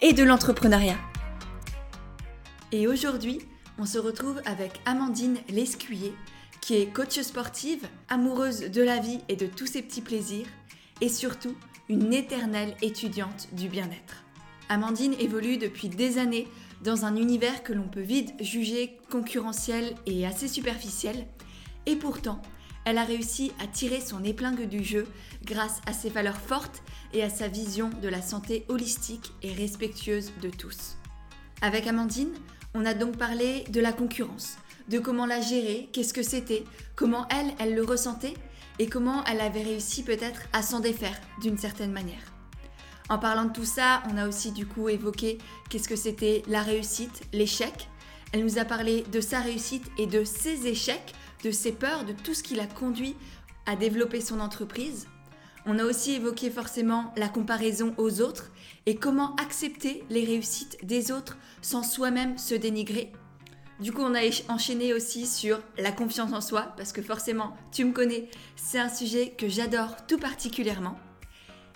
et de l'entrepreneuriat. Et aujourd'hui, on se retrouve avec Amandine Lescuyer, qui est coach sportive, amoureuse de la vie et de tous ses petits plaisirs, et surtout une éternelle étudiante du bien-être. Amandine évolue depuis des années dans un univers que l'on peut vite juger concurrentiel et assez superficiel, et pourtant, elle a réussi à tirer son épingle du jeu grâce à ses valeurs fortes et à sa vision de la santé holistique et respectueuse de tous. Avec Amandine, on a donc parlé de la concurrence, de comment la gérer, qu'est-ce que c'était, comment elle, elle le ressentait et comment elle avait réussi peut-être à s'en défaire d'une certaine manière. En parlant de tout ça, on a aussi du coup évoqué qu'est-ce que c'était la réussite, l'échec. Elle nous a parlé de sa réussite et de ses échecs, de ses peurs, de tout ce qui l'a conduit à développer son entreprise. On a aussi évoqué forcément la comparaison aux autres et comment accepter les réussites des autres sans soi-même se dénigrer. Du coup, on a enchaîné aussi sur la confiance en soi, parce que forcément, tu me connais, c'est un sujet que j'adore tout particulièrement.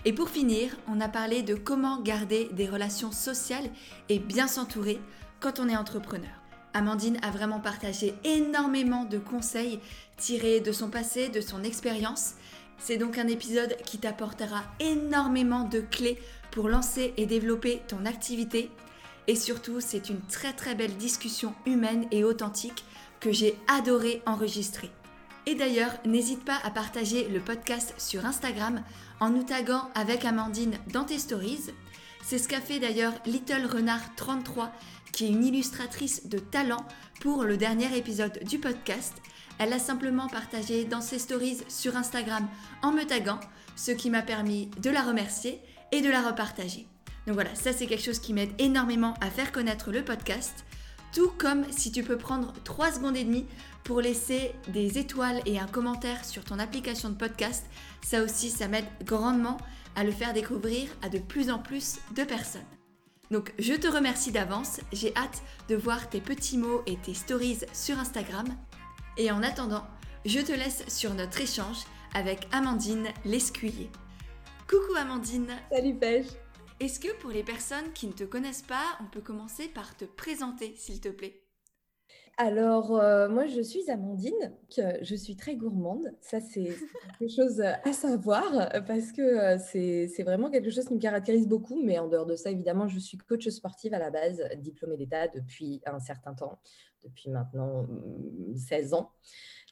Et pour finir, on a parlé de comment garder des relations sociales et bien s'entourer quand on est entrepreneur. Amandine a vraiment partagé énormément de conseils tirés de son passé, de son expérience. C'est donc un épisode qui t'apportera énormément de clés pour lancer et développer ton activité. Et surtout, c'est une très très belle discussion humaine et authentique que j'ai adoré enregistrer. Et d'ailleurs, n'hésite pas à partager le podcast sur Instagram en nous taguant avec Amandine dans tes stories. C'est ce qu'a fait d'ailleurs Little Renard 33 qui est une illustratrice de talent pour le dernier épisode du podcast. Elle a simplement partagé dans ses stories sur Instagram en me taguant, ce qui m'a permis de la remercier et de la repartager. Donc voilà, ça c'est quelque chose qui m'aide énormément à faire connaître le podcast. Tout comme si tu peux prendre 3 secondes et demie pour laisser des étoiles et un commentaire sur ton application de podcast. Ça aussi, ça m'aide grandement à le faire découvrir à de plus en plus de personnes. Donc je te remercie d'avance, j'ai hâte de voir tes petits mots et tes stories sur Instagram. Et en attendant, je te laisse sur notre échange avec Amandine Lescuyer. Coucou Amandine Salut Pêche Est-ce que pour les personnes qui ne te connaissent pas, on peut commencer par te présenter s'il te plaît? Alors, euh, moi, je suis Amandine, je suis très gourmande. Ça, c'est quelque chose à savoir parce que euh, c'est vraiment quelque chose qui me caractérise beaucoup. Mais en dehors de ça, évidemment, je suis coach sportive à la base, diplômée d'État depuis un certain temps, depuis maintenant 16 mm, ans.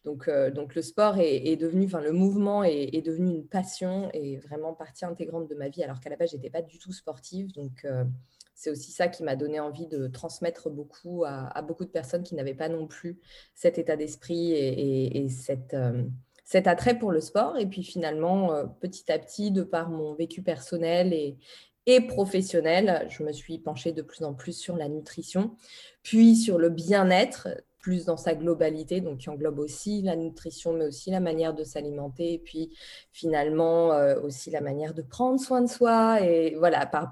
Donc, euh, donc le sport est, devenu, enfin le mouvement est, devenu une passion et vraiment partie intégrante de ma vie, alors qu'à la base, je n'étais pas du tout sportive. Donc, c'est aussi ça qui m'a donné envie de transmettre beaucoup à, beaucoup de personnes qui n'avaient pas non plus cet état d'esprit et, euh, cet attrait pour le sport. Et puis finalement, euh, petit à petit, de par mon vécu personnel et, professionnel, je me suis penchée de plus en plus sur la nutrition, puis sur le bien-être, plus dans sa globalité, donc qui englobe aussi la nutrition, mais aussi la manière de s'alimenter, et puis finalement euh, aussi la manière de prendre soin de soi, et voilà, par,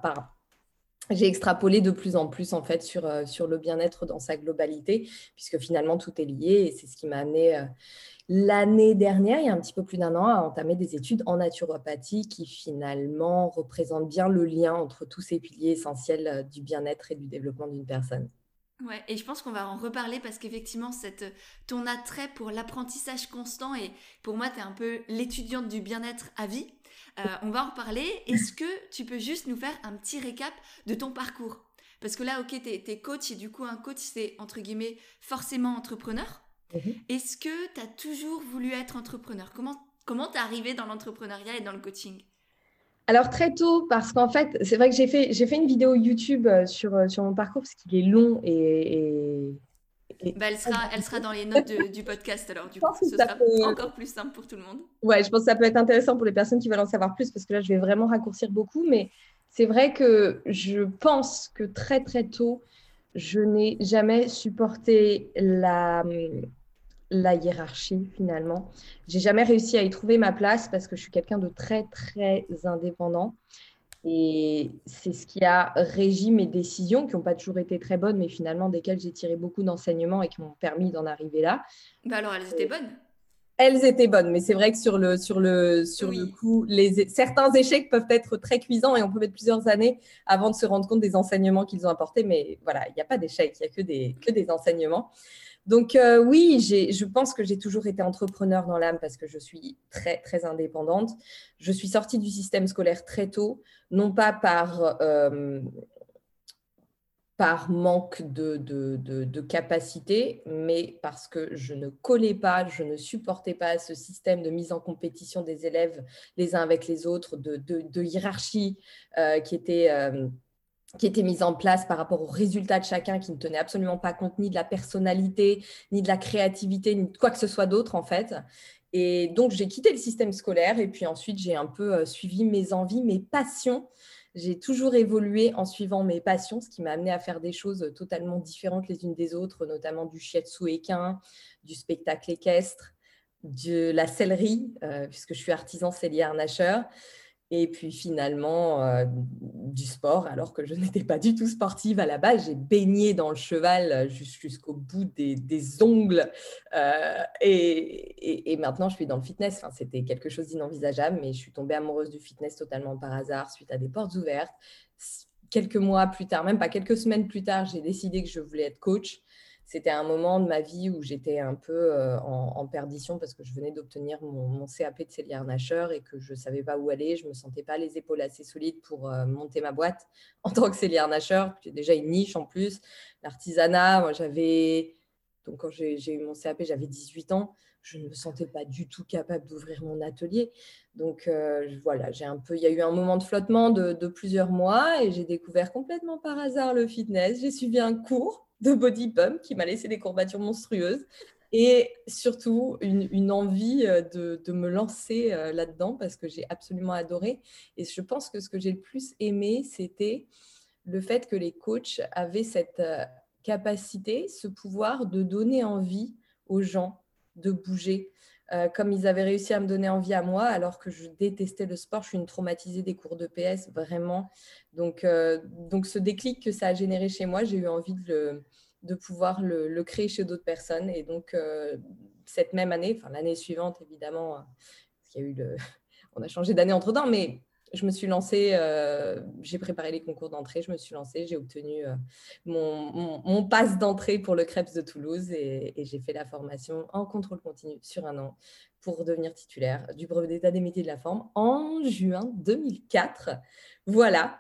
j'ai extrapolé de plus en plus en fait sur, euh, sur le bien-être dans sa globalité, puisque finalement tout est lié et c'est ce qui m'a amené euh, l'année dernière, il y a un petit peu plus d'un an, à entamer des études en naturopathie qui finalement représentent bien le lien entre tous ces piliers essentiels euh, du bien-être et du développement d'une personne. Ouais, et je pense qu'on va en reparler parce qu'effectivement, ton attrait pour l'apprentissage constant et pour moi, tu es un peu l'étudiante du bien-être à vie. Euh, on va en reparler. Est-ce que tu peux juste nous faire un petit récap de ton parcours? Parce que là, ok, tu es, coach et du coup, un coach, c'est entre guillemets forcément entrepreneur. Mhm. Est-ce que tu as toujours voulu être entrepreneur? Comment comment t'es arrivé dans l'entrepreneuriat et dans le coaching? Alors très tôt, parce qu'en fait, c'est vrai que j'ai fait, j'ai fait une vidéo YouTube euh, sur, euh, sur mon parcours, parce qu'il est long et, bah, elle, sera, elle sera dans les notes du podcast, alors du coup, ce sera encore plus simple pour tout le monde. Ouais, je pense que ça peut être intéressant pour les personnes qui veulent en savoir plus, parce que là, je vais vraiment raccourcir beaucoup. Mais c'est vrai que je pense que très très tôt, je n'ai jamais supporté la, la hiérarchie finalement. J'ai jamais réussi à y trouver ma place parce que je suis quelqu'un de très très indépendant. Et c'est ce qui a régi mes décisions, qui n'ont pas toujours été très bonnes, mais finalement desquelles j'ai tiré beaucoup d'enseignements et qui m'ont permis d'en arriver là. Bah alors, elles étaient bonnes elles étaient bonnes, mais c'est vrai que sur le, sur le, sur le coup, les, certains échecs peuvent être très cuisants et on peut mettre plusieurs années avant de se rendre compte des enseignements qu'ils ont apportés. Mais voilà, il n'y a pas d'échec, il n'y a que des, que des enseignements. Donc euh, oui, je pense que j'ai toujours été entrepreneur dans l'âme parce que je suis très, très indépendante. Je suis sortie du système scolaire très tôt, non pas par... Euh, manque de, capacité, mais parce que je ne collais pas, je ne supportais pas ce système de mise en compétition des élèves les uns avec les autres, de, hiérarchie euh, qui était... qui était mise en place par rapport aux résultats de chacun, qui ne tenait absolument pas compte ni de la personnalité, ni de la créativité, ni de quoi que ce soit d'autre en fait. Et donc j'ai quitté le système scolaire et puis ensuite j'ai un peu euh, suivi mes envies, mes passions j'ai toujours évolué en suivant mes passions, ce qui m'a amené à faire des choses totalement différentes les unes des autres, notamment du shiatsu équin, du spectacle équestre, de la sellerie, euh, puisque je suis artisan cellier harnacheur. Et puis finalement, euh, du sport, alors que je n'étais pas du tout sportive à la base. J'ai baigné dans le cheval jusqu'au bout des, ongles. Euh, et, maintenant, je suis dans le fitness. Enfin, C'était quelque chose d'inenvisageable, mais je suis tombée amoureuse du fitness totalement par hasard, suite à des portes ouvertes. Quelques mois plus tard, même pas quelques semaines plus tard, j'ai décidé que je voulais être coach c'était un moment de ma vie où j'étais un peu euh, en, perdition parce que je venais d'obtenir mon, CAP de cellier Nasher et que je ne savais pas où aller. Je ne me sentais pas les épaules assez solides pour euh, monter ma boîte en tant que cellier Nasher. J'ai déjà une niche en plus. L'artisanat, moi j'avais. Donc quand j'ai eu mon CAP, j'avais 18 ans. Je ne me sentais pas du tout capable d'ouvrir mon atelier. Donc euh, voilà, j'ai un peu, il y a eu un moment de flottement de, de plusieurs mois et j'ai découvert complètement par hasard le fitness. J'ai suivi un cours de body pump qui m'a laissé des courbatures monstrueuses et surtout une, envie euh, de, me lancer euh, là-dedans parce que j'ai absolument adoré. Et je pense que ce que j'ai le plus aimé, c'était le fait que les coachs avaient cette capacité, ce pouvoir de donner envie aux gens de bouger, euh, comme ils avaient réussi à me donner envie à moi, alors que je détestais le sport. Je suis une traumatisée des cours de PS, vraiment. Donc, euh, donc ce déclic que ça a généré chez moi, j'ai eu envie de, de pouvoir le, créer chez d'autres personnes. Et donc, euh, cette même année, enfin l'année suivante, évidemment, parce qu'il y a eu le... on a changé d'année entre-temps, mais je me suis lancée, euh, j'ai préparé les concours d'entrée, je me suis lancée, j'ai obtenu euh, mon, mon, passe d'entrée pour le Krebs de Toulouse et, j'ai fait la formation en contrôle continu sur un an pour devenir titulaire du brevet d'état des métiers de la forme en juin 2004. Voilà.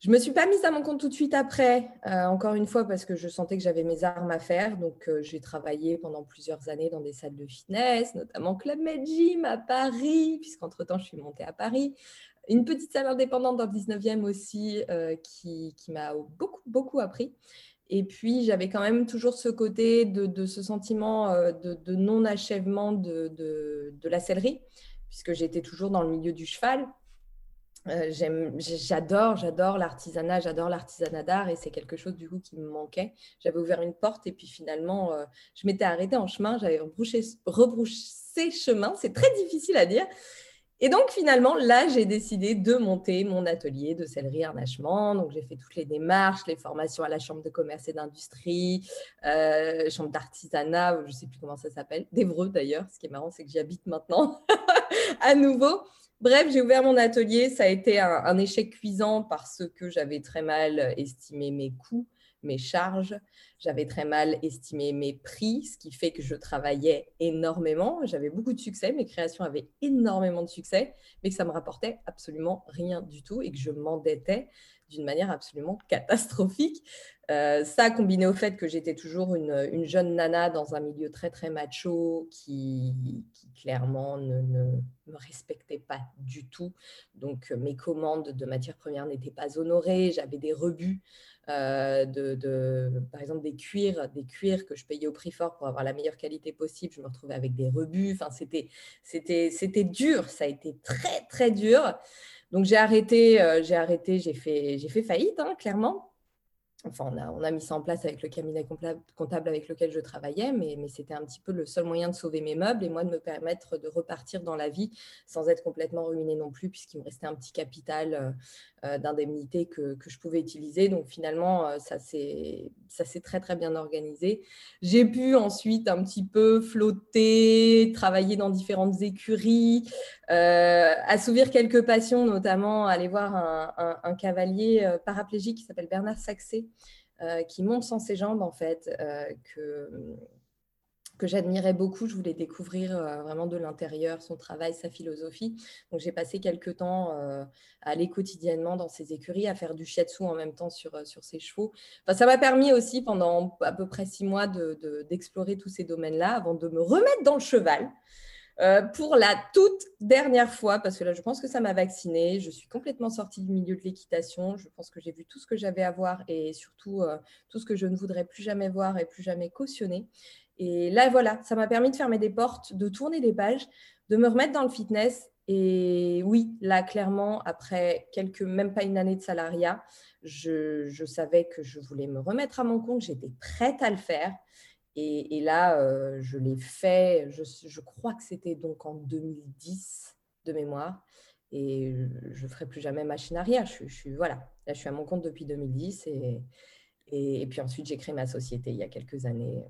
Je me suis pas mise à mon compte tout de suite après, euh, encore une fois, parce que je sentais que j'avais mes armes à faire. Donc, j'ai travaillé pendant plusieurs années dans des salles de fitness, notamment Club Med Gym à Paris, puisqu'entre-temps, je suis montée à Paris. Une petite salle indépendante dans le 19e aussi euh, qui, m'a beaucoup, beaucoup appris. Et puis, j'avais quand même toujours ce côté de, ce sentiment euh, de, non-achèvement de, de, la sellerie, puisque j'étais toujours dans le milieu du cheval. Euh, j'adore, j'adore l'artisanat, j'adore l'artisanat d'art et c'est quelque chose du coup qui me manquait. J'avais ouvert une porte et puis finalement, je m'étais arrêtée en chemin, j'avais rebrouché, rebrouché chemin, c'est très difficile à dire. Et donc finalement, là, j'ai décidé de monter mon atelier de sellerie harnachement. Donc j'ai fait toutes les démarches, les formations à la chambre de commerce et d'industrie, euh, chambre d'artisanat, je ne sais plus comment ça s'appelle, d'Evreux d'ailleurs. Ce qui est marrant, c'est que j'y habite maintenant à nouveau. Bref, j'ai ouvert mon atelier. Ça a été un échec cuisant parce que j'avais très mal estimé mes coûts mes charges, j'avais très mal estimé mes prix, ce qui fait que je travaillais énormément. J'avais beaucoup de succès, mes créations avaient énormément de succès, mais que ça me rapportait absolument rien du tout et que je m'endettais d'une manière absolument catastrophique. Euh, ça, combiné au fait que j'étais toujours une, jeune nana dans un milieu très très macho qui, clairement ne, me respectait pas du tout. Donc mes commandes de matières premières n'étaient pas honorées, j'avais des rebuts. Euh, de, par exemple des cuirs, des cuirs que je payais au prix fort pour avoir la meilleure qualité possible. Je me retrouvais avec des rebuts. Enfin, c'était, c'était, c'était dur. Ça a été très, très dur. Donc j'ai arrêté, j'ai arrêté, j'ai fait, j'ai fait faillite, hein, clairement. Enfin, on a, mis ça en place avec le cabinet comptable avec lequel je travaillais, mais, c'était un petit peu le seul moyen de sauver mes meubles et moi de me permettre de repartir dans la vie sans être complètement ruinée non plus, puisqu'il me restait un petit capital euh, euh, d'indemnité que, je pouvais utiliser. Donc finalement, euh, ça s'est très très bien organisé. J'ai pu ensuite un petit peu flotter, travailler dans différentes écuries, assouvir quelques passions, notamment aller voir un, un cavalier paraplégique qui s'appelle Bernard Saxé qui monte sans ses jambes, en fait, euh, que, que j'admirais beaucoup. Je voulais découvrir euh, vraiment de l'intérieur son travail, sa philosophie. Donc, j'ai passé quelques temps à aller quotidiennement dans ses écuries, à faire du shiatsu en même temps sur, sur ses chevaux. Enfin, ça m'a permis aussi, pendant à peu près six mois, d'explorer de, tous ces domaines-là avant de me remettre dans le cheval. Euh, pour la toute dernière fois, parce que là, je pense que ça m'a vaccinée. Je suis complètement sortie du milieu de l'équitation. Je pense que j'ai vu tout ce que j'avais à voir et surtout euh, tout ce que je ne voudrais plus jamais voir et plus jamais cautionner. Et là, voilà, ça m'a permis de fermer des portes, de tourner des pages, de me remettre dans le fitness. Et oui, là, clairement, après quelques, même pas une année de salariat, je, je savais que je voulais me remettre à mon compte. J'étais prête à le faire. Et, là, euh, je l'ai fait, je, crois que c'était donc en 2010 de mémoire. Et je ne ferai plus jamais machine arrière. Je, je, suis, voilà, là, je suis à mon compte depuis 2010. Et, et, puis ensuite, j'ai créé ma société il y a quelques années.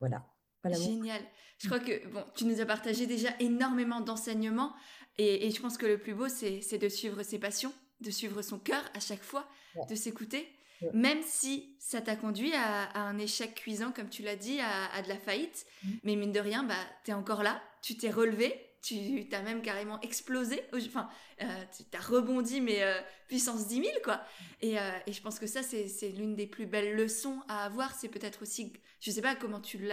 Voilà. Génial. Je crois que bon, tu nous as partagé déjà énormément d'enseignements. Et, je pense que le plus beau, c'est de suivre ses passions, de suivre son cœur à chaque fois, de s'écouter. Même si ça t'a conduit à, un échec cuisant, comme tu l'as dit, à, de la faillite. Mm. Mais mine de rien, bah, tu es encore là, tu t'es relevé, tu as même carrément explosé. Enfin, euh, tu as rebondi, mais euh, puissance 10 000, quoi. Et, euh, et, je pense que ça, c'est l'une des plus belles leçons à avoir. C'est peut-être aussi, je sais pas comment tu,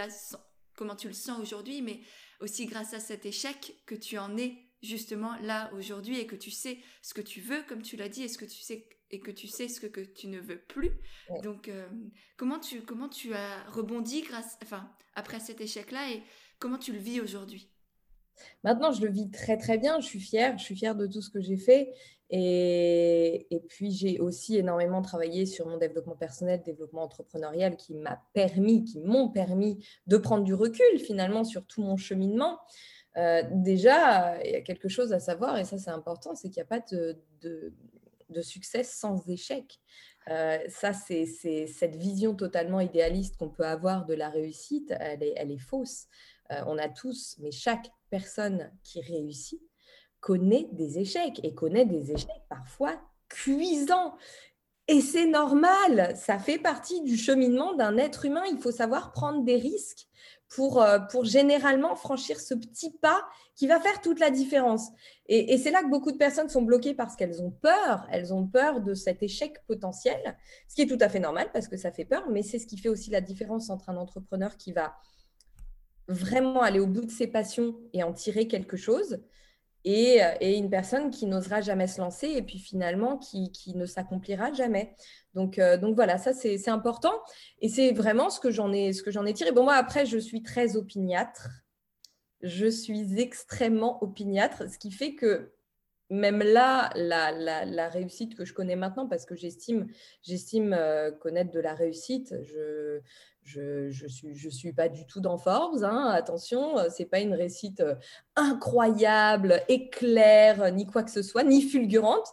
comment tu le sens aujourd'hui, mais aussi grâce à cet échec que tu en es justement là aujourd'hui et que tu sais ce que tu veux, comme tu l'as dit, et ce que tu sais et que tu sais ce que, tu ne veux plus. Donc, euh, comment, tu, comment tu as rebondi grâce, enfin, après cet échec-là et comment tu le vis aujourd'hui? Maintenant, je le vis très très bien. Je suis fière. Je suis fière de tout ce que j'ai fait. Et, et puis, j'ai aussi énormément travaillé sur mon développement personnel, développement entrepreneurial qui m'a permis, qui m'ont permis de prendre du recul finalement sur tout mon cheminement. Euh, déjà, il y a quelque chose à savoir, et ça c'est important, c'est qu'il n'y a pas de, de succès sans échec. Euh, ça, c'est cette vision totalement idéaliste qu'on peut avoir de la réussite, elle est, elle est fausse. Euh, on a tous, mais chaque personne qui réussit connaît des échecs et connaît des échecs parfois cuisants. Et c'est normal, ça fait partie du cheminement d'un être humain. Il faut savoir prendre des risques pour, euh, pour généralement franchir ce petit pas qui va faire toute la différence. Et, c'est là que beaucoup de personnes sont bloquées parce qu'elles ont peur, elles ont peur de cet échec potentiel, ce qui est tout à fait normal parce que ça fait peur, mais c'est ce qui fait aussi la différence entre un entrepreneur qui va vraiment aller au bout de ses passions et en tirer quelque chose et, et une personne qui n'osera jamais se lancer et puis finalement qui, qui ne s'accomplira jamais. Donc, euh, donc voilà, ça c'est important et c'est vraiment ce que j'en ai, ai tiré. Bon, moi après, je suis très opiniâtre. Je suis extrêmement opiniâtre, ce qui fait que même là, la, la, réussite que je connais maintenant, parce que j'estime, j'estime euh, connaître de la réussite, je, je, je, suis, je suis pas du tout dans Forbes, hein, attention, c'est pas une réussite euh, incroyable, éclair, ni quoi que ce soit, ni fulgurante.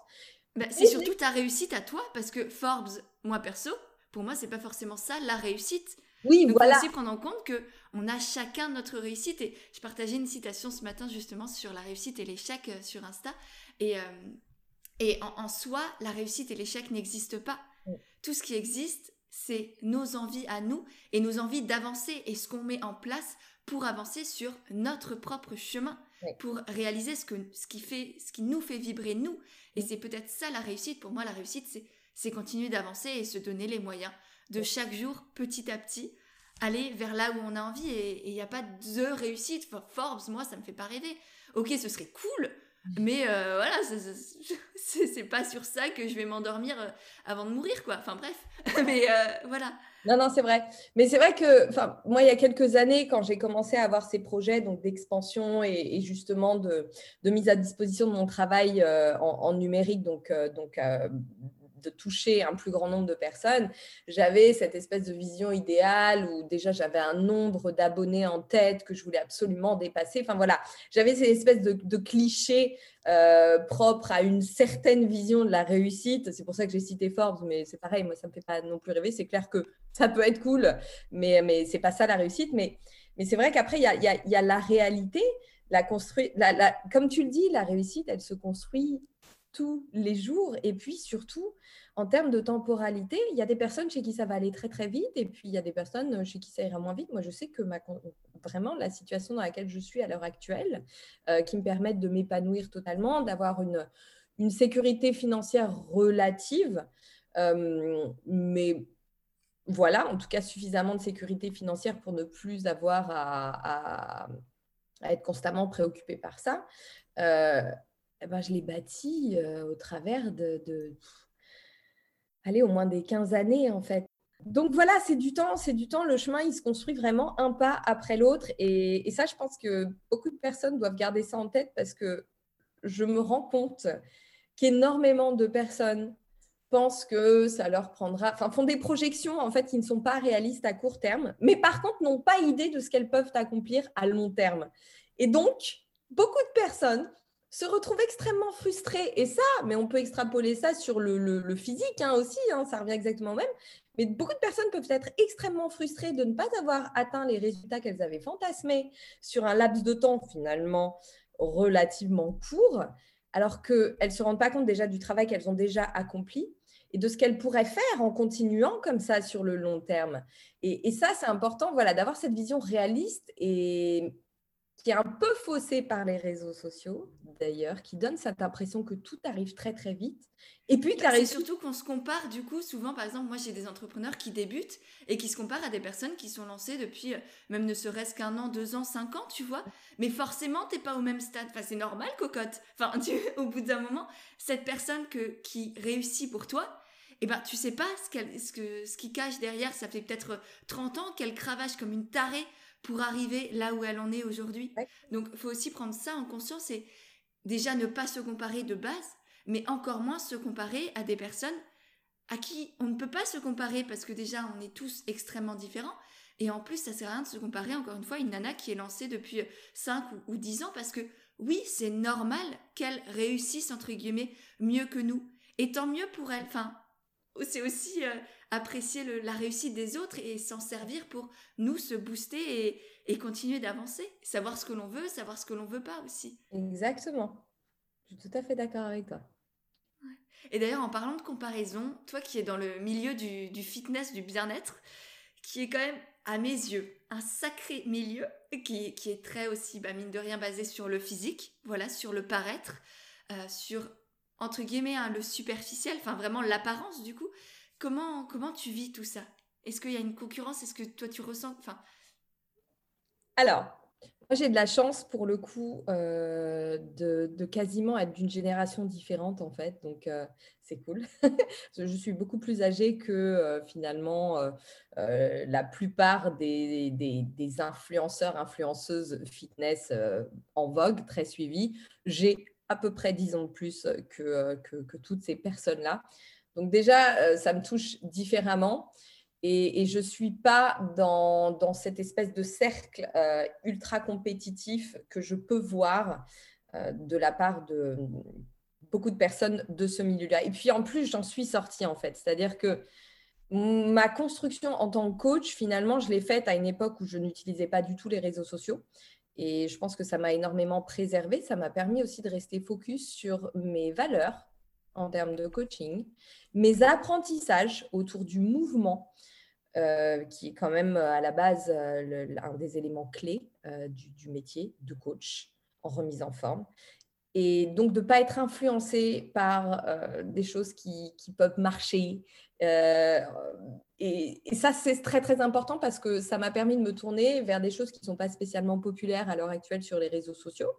Bah, c'est surtout ta réussite à toi, parce que Forbes, moi perso, pour moi, c'est pas forcément ça la réussite. Oui, Donc, voilà. Il faut aussi prendre en compte que on a chacun notre réussite. Et je partageais une citation ce matin justement sur la réussite et l'échec euh, sur Insta. Et, euh, et en, soi, la réussite et l'échec n'existent pas. Tout ce qui existe, c'est nos envies à nous et nos envies d'avancer et ce qu'on met en place pour avancer sur notre propre chemin, pour réaliser ce, que, ce, qui fait, ce qui nous fait vibrer nous. Et c'est peut-être ça la réussite. Pour moi, la réussite, c'est continuer d'avancer et se donner les moyens de chaque jour, petit à petit, aller vers là où on a envie et il n'y a pas de réussite. Forbes, moi, ça me fait pas rêver. Ok, ce serait cool, mais euh, voilà, c'est pas sur ça que je vais m'endormir euh, avant de mourir, quoi. Enfin bref, mais euh, voilà. Non, non, c'est vrai. Mais c'est vrai que, moi, il y a quelques années, quand j'ai commencé à avoir ces projets donc d'expansion et, justement de, mise à disposition de mon travail en, numérique, donc, donc de toucher un plus grand nombre de personnes, j'avais cette espèce de vision idéale où déjà j'avais un nombre d'abonnés en tête que je voulais absolument dépasser. Enfin voilà, j'avais cette espèce de, cliché euh, propre à une certaine vision de la réussite. C'est pour ça que j'ai cité Forbes, mais c'est pareil, moi ça me fait pas non plus rêver. C'est clair que ça peut être cool, mais, mais c'est pas ça la réussite. Mais, mais c'est vrai qu'après, il y a, y a, la réalité. La construire, la, comme tu le dis, la réussite, elle se construit tous les jours. Et puis surtout, en termes de temporalité, il y a des personnes chez qui ça va aller très très vite et puis il y a des personnes chez qui ça ira moins vite. Moi, je sais que ma, vraiment la situation dans laquelle je suis à l'heure actuelle, euh, qui me permettent de m'épanouir totalement, d'avoir une, une sécurité financière relative, euh, mais voilà, en tout cas suffisamment de sécurité financière pour ne plus avoir à, être constamment préoccupé par ça. Euh, eh ben, je l'ai bâti au travers de, allez, au moins des 15 années en fait. Donc voilà, c'est du temps, c'est du temps. Le chemin, il se construit vraiment un pas après l'autre. Et, ça, je pense que beaucoup de personnes doivent garder ça en tête parce que je me rends compte qu'énormément de personnes pensent que ça leur prendra, enfin font des projections en fait qui ne sont pas réalistes à court terme, mais par contre n'ont pas idée de ce qu'elles peuvent accomplir à long terme. Et donc, beaucoup de personnes se retrouve extrêmement frustré. Et ça, mais on peut extrapoler ça sur le, physique hein, aussi, hein, ça revient exactement au même. Mais beaucoup de personnes peuvent être extrêmement frustrées de ne pas avoir atteint les résultats qu'elles avaient fantasmés sur un laps de temps finalement relativement court, alors qu'elles ne se rendent pas compte déjà du travail qu'elles ont déjà accompli et de ce qu'elles pourraient faire en continuant comme ça sur le long terme. Et, et ça, c'est important voilà, d'avoir cette vision réaliste et, qui est un peu faussé par les réseaux sociaux, d'ailleurs, qui donne cette impression que tout arrive très très vite. Et puis, c'est surtout qu'on se compare, du coup, souvent, par exemple, moi j'ai des entrepreneurs qui débutent et qui se comparent à des personnes qui sont lancées depuis euh, même ne serait-ce qu'un an, deux ans, cinq ans, tu vois. Mais forcément, t'es pas au même stade. Enfin, c'est normal, cocotte. Enfin, tu, au bout d'un moment, cette personne que, qui réussit pour toi, eh ben, tu sais pas ce, qu'elle, ce, que, ce qui cache derrière. Ça fait peut-être 30 ans qu'elle cravache comme une tarée pour arriver là où elle en est aujourd'hui. Donc, il faut aussi prendre ça en conscience et déjà ne pas se comparer de base, mais encore moins se comparer à des personnes à qui on ne peut pas se comparer parce que déjà on est tous extrêmement différents. Et en plus, ça sert à rien de se comparer, encore une fois, une nana qui est lancée depuis 5 ou, ou 10 ans parce que oui, c'est normal qu'elle réussisse, entre guillemets, mieux que nous. Et tant mieux pour elle. Enfin, c'est aussi euh, apprécier la réussite des autres et s'en servir pour nous se booster et, continuer d'avancer, savoir ce que l'on veut, savoir ce que l'on veut pas aussi. Exactement. Je suis tout à fait d'accord avec toi. Et d'ailleurs, en parlant de comparaison, toi qui es dans le milieu du, fitness, du bien-être, qui est quand même, à mes yeux, un sacré milieu, qui, qui est très aussi, bah, mine de rien, basé sur le physique, voilà, sur le paraître, euh, sur, entre guillemets, hein, le superficiel, enfin vraiment l'apparence du coup. Comment, comment tu vis tout ça? Est-ce qu'il y a une concurrence? Est-ce que toi, tu ressens enfin... Alors, moi, j'ai de la chance pour le coup euh, de, quasiment être d'une génération différente en fait, donc euh, c'est cool. je suis beaucoup plus âgée que euh, finalement la plupart des, des, influenceurs, influenceuses fitness en vogue, très suivis. J'ai à peu près 10 ans de plus que, toutes ces personnes-là. Donc déjà, euh, ça me touche différemment. Et, je ne suis pas dans, cette espèce de cercle euh, ultra compétitif que je peux voir euh, de la part de beaucoup de personnes de ce milieu-là. Et puis en plus, j'en suis sortie en fait. C'est-à-dire que ma construction en tant que coach, finalement, je l'ai faite à une époque où je n'utilisais pas du tout les réseaux sociaux. Et je pense que ça m'a énormément préservé. Ça m'a permis aussi de rester focus sur mes valeurs, en termes de coaching, mes apprentissages autour du mouvement, euh, qui est quand même euh, à la base euh, un des éléments clés du, métier de coach en remise en forme. et donc de ne pas être influencé par des choses qui, peuvent marcher. Et, ça, c'est très très important parce que ça m'a permis de me tourner vers des choses qui ne sont pas spécialement populaires à l'heure actuelle sur les réseaux sociaux,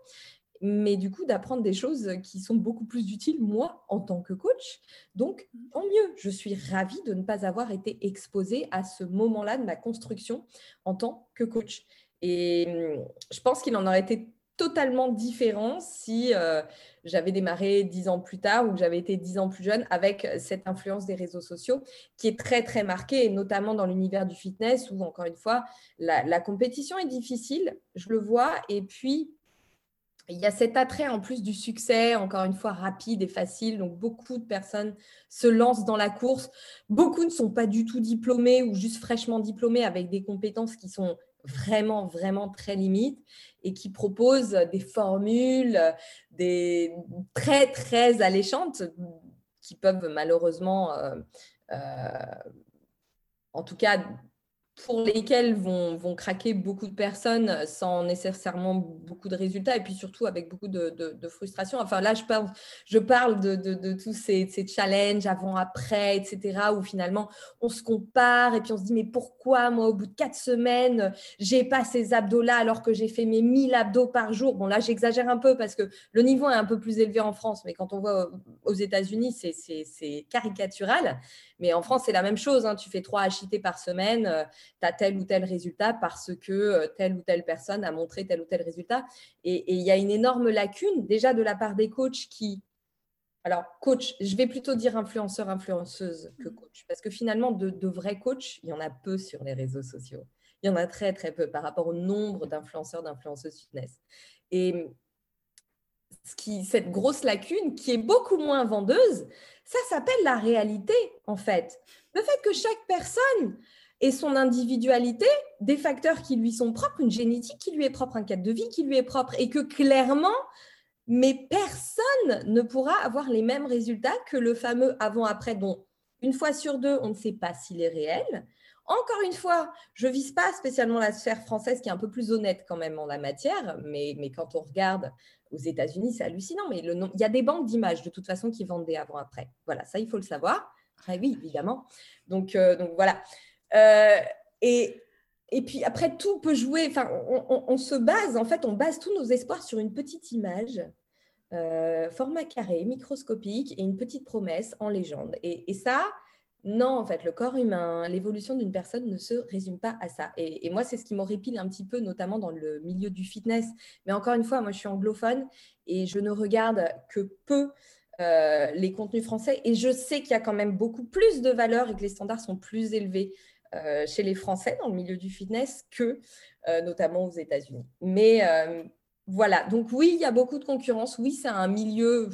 mais du coup d'apprendre des choses qui sont beaucoup plus utiles, moi, en tant que coach. Donc, tant mieux, je suis ravie de ne pas avoir été exposée à ce moment-là de ma construction en tant que coach. Et hum, je pense qu'il en aurait été totalement différent si euh, j'avais démarré dix ans plus tard ou que j'avais été dix ans plus jeune avec cette influence des réseaux sociaux qui est très très marquée, et notamment dans l'univers du fitness où encore une fois la, compétition est difficile, je le vois, et puis il y a cet attrait en plus du succès, encore une fois rapide et facile. Donc beaucoup de personnes se lancent dans la course. Beaucoup ne sont pas du tout diplômés ou juste fraîchement diplômés avec des compétences qui sont vraiment, vraiment très limites et qui proposent des formules très, très alléchantes qui peuvent malheureusement, euh, euh, en tout cas, pour lesquels vont, vont, craquer beaucoup de personnes sans nécessairement beaucoup de résultats et puis surtout avec beaucoup de, de, frustration. Enfin là, je parle, je parle de, de tous ces, ces, challenges avant-après, etc., où finalement on se compare et puis on se dit mais pourquoi moi au bout de quatre semaines, j'ai pas ces abdos-là alors que j'ai fait mes 1000 abdos par jour? Bon là, j'exagère un peu parce que le niveau est un peu plus élevé en France, mais quand on voit aux États-Unis, c'est caricatural. Mais en France, c'est la même chose. Hein. Tu fais trois HIT par semaine, euh, tu as tel ou tel résultat parce que euh, telle ou telle personne a montré tel ou tel résultat. Et il y a une énorme lacune déjà de la part des coachs qui... Alors, coach, je vais plutôt dire influenceur, influenceuse que coach. Parce que finalement, de, de vrais coachs, il y en a peu sur les réseaux sociaux. Il y en a très, très peu par rapport au nombre d'influenceurs, d'influenceuses fitness. Et ce qui, cette grosse lacune qui est beaucoup moins vendeuse, ça s'appelle la réalité, en fait. Le fait que chaque personne ait son individualité, des facteurs qui lui sont propres, une génétique qui lui est propre, un cadre de vie qui lui est propre, et que clairement, mais personne ne pourra avoir les mêmes résultats que le fameux avant-après, dont une fois sur deux, on ne sait pas s'il est réel. Encore une fois, je ne vise pas spécialement la sphère française qui est un peu plus honnête quand même en la matière, mais, mais quand on regarde aux États-Unis, c'est hallucinant, mais il y a des banques d'images de toute façon qui vendent des avant-après. Voilà, ça, il faut le savoir. Oui, évidemment. Donc, euh, donc voilà. Euh, et, et puis après, tout peut jouer. Enfin, on, se base, en fait, on base tous nos espoirs sur une petite image, euh, format carré, microscopique, et une petite promesse en légende. Et, ça, non, en fait, le corps humain, l'évolution d'une personne ne se résume pas à ça. Et, moi, c'est ce qui m'horripile un petit peu, notamment dans le milieu du fitness. Mais encore une fois, moi, je suis anglophone et je ne regarde que peu euh, les contenus français. Et je sais qu'il y a quand même beaucoup plus de valeur et que les standards sont plus élevés chez les Français dans le milieu du fitness que euh, notamment aux États-Unis. Mais voilà, donc oui, il y a beaucoup de concurrence. Oui, c'est un milieu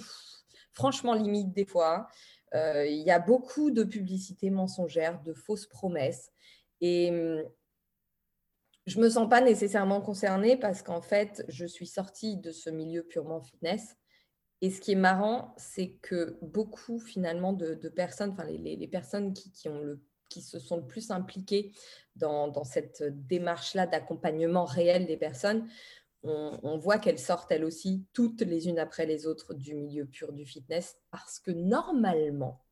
franchement limite des fois. Euh, il y a beaucoup de publicités mensongères, de fausses promesses. Et hum, je ne me sens pas nécessairement concernée parce qu'en fait, je suis sortie de ce milieu purement fitness. Et ce qui est marrant, c'est que beaucoup finalement de, personnes, enfin les, personnes qui, ont le, qui se sont le plus impliquées dans, dans cette démarche-là d'accompagnement réel des personnes, on, voit qu'elles sortent elles aussi, toutes les unes après les autres, du milieu pur du fitness, parce que normalement,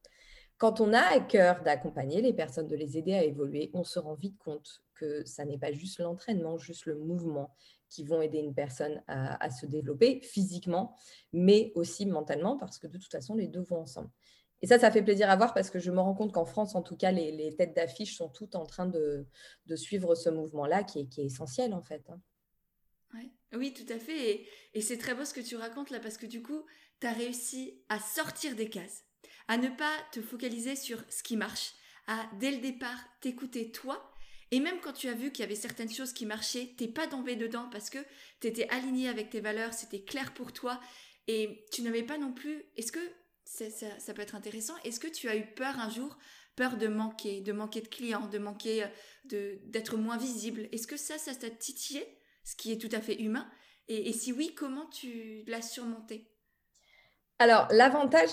quand on a à cœur d'accompagner les personnes, de les aider à évoluer, on se rend vite compte que ça n'est pas juste l'entraînement, juste le mouvement qui vont aider une personne à, se développer physiquement, mais aussi mentalement, parce que de toute façon, les deux vont ensemble. Et ça, ça fait plaisir à voir parce que je me rends compte qu'en France, en tout cas, les, têtes d'affiche sont toutes en train de, suivre ce mouvement-là qui est, essentiel en fait. Hein. Oui, tout à fait. Et, c'est très beau ce que tu racontes là, parce que du coup, tu as réussi à sortir des cases, à ne pas te focaliser sur ce qui marche, à dès le départ t'écouter toi. Et même quand tu as vu qu'il y avait certaines choses qui marchaient, t'es pas tombé dedans parce que tu étais aligné avec tes valeurs, c'était clair pour toi et tu n'avais pas non plus. Est-ce que ça, peut être intéressant. Est-ce que tu as eu peur un jour, peur de manquer, de manquer de clients, de manquer de d'être moins visible? Est-ce que ça, ça t'a titillé ce qui est tout à fait humain? Et, si oui, comment tu l'as surmonté? Alors, l'avantage,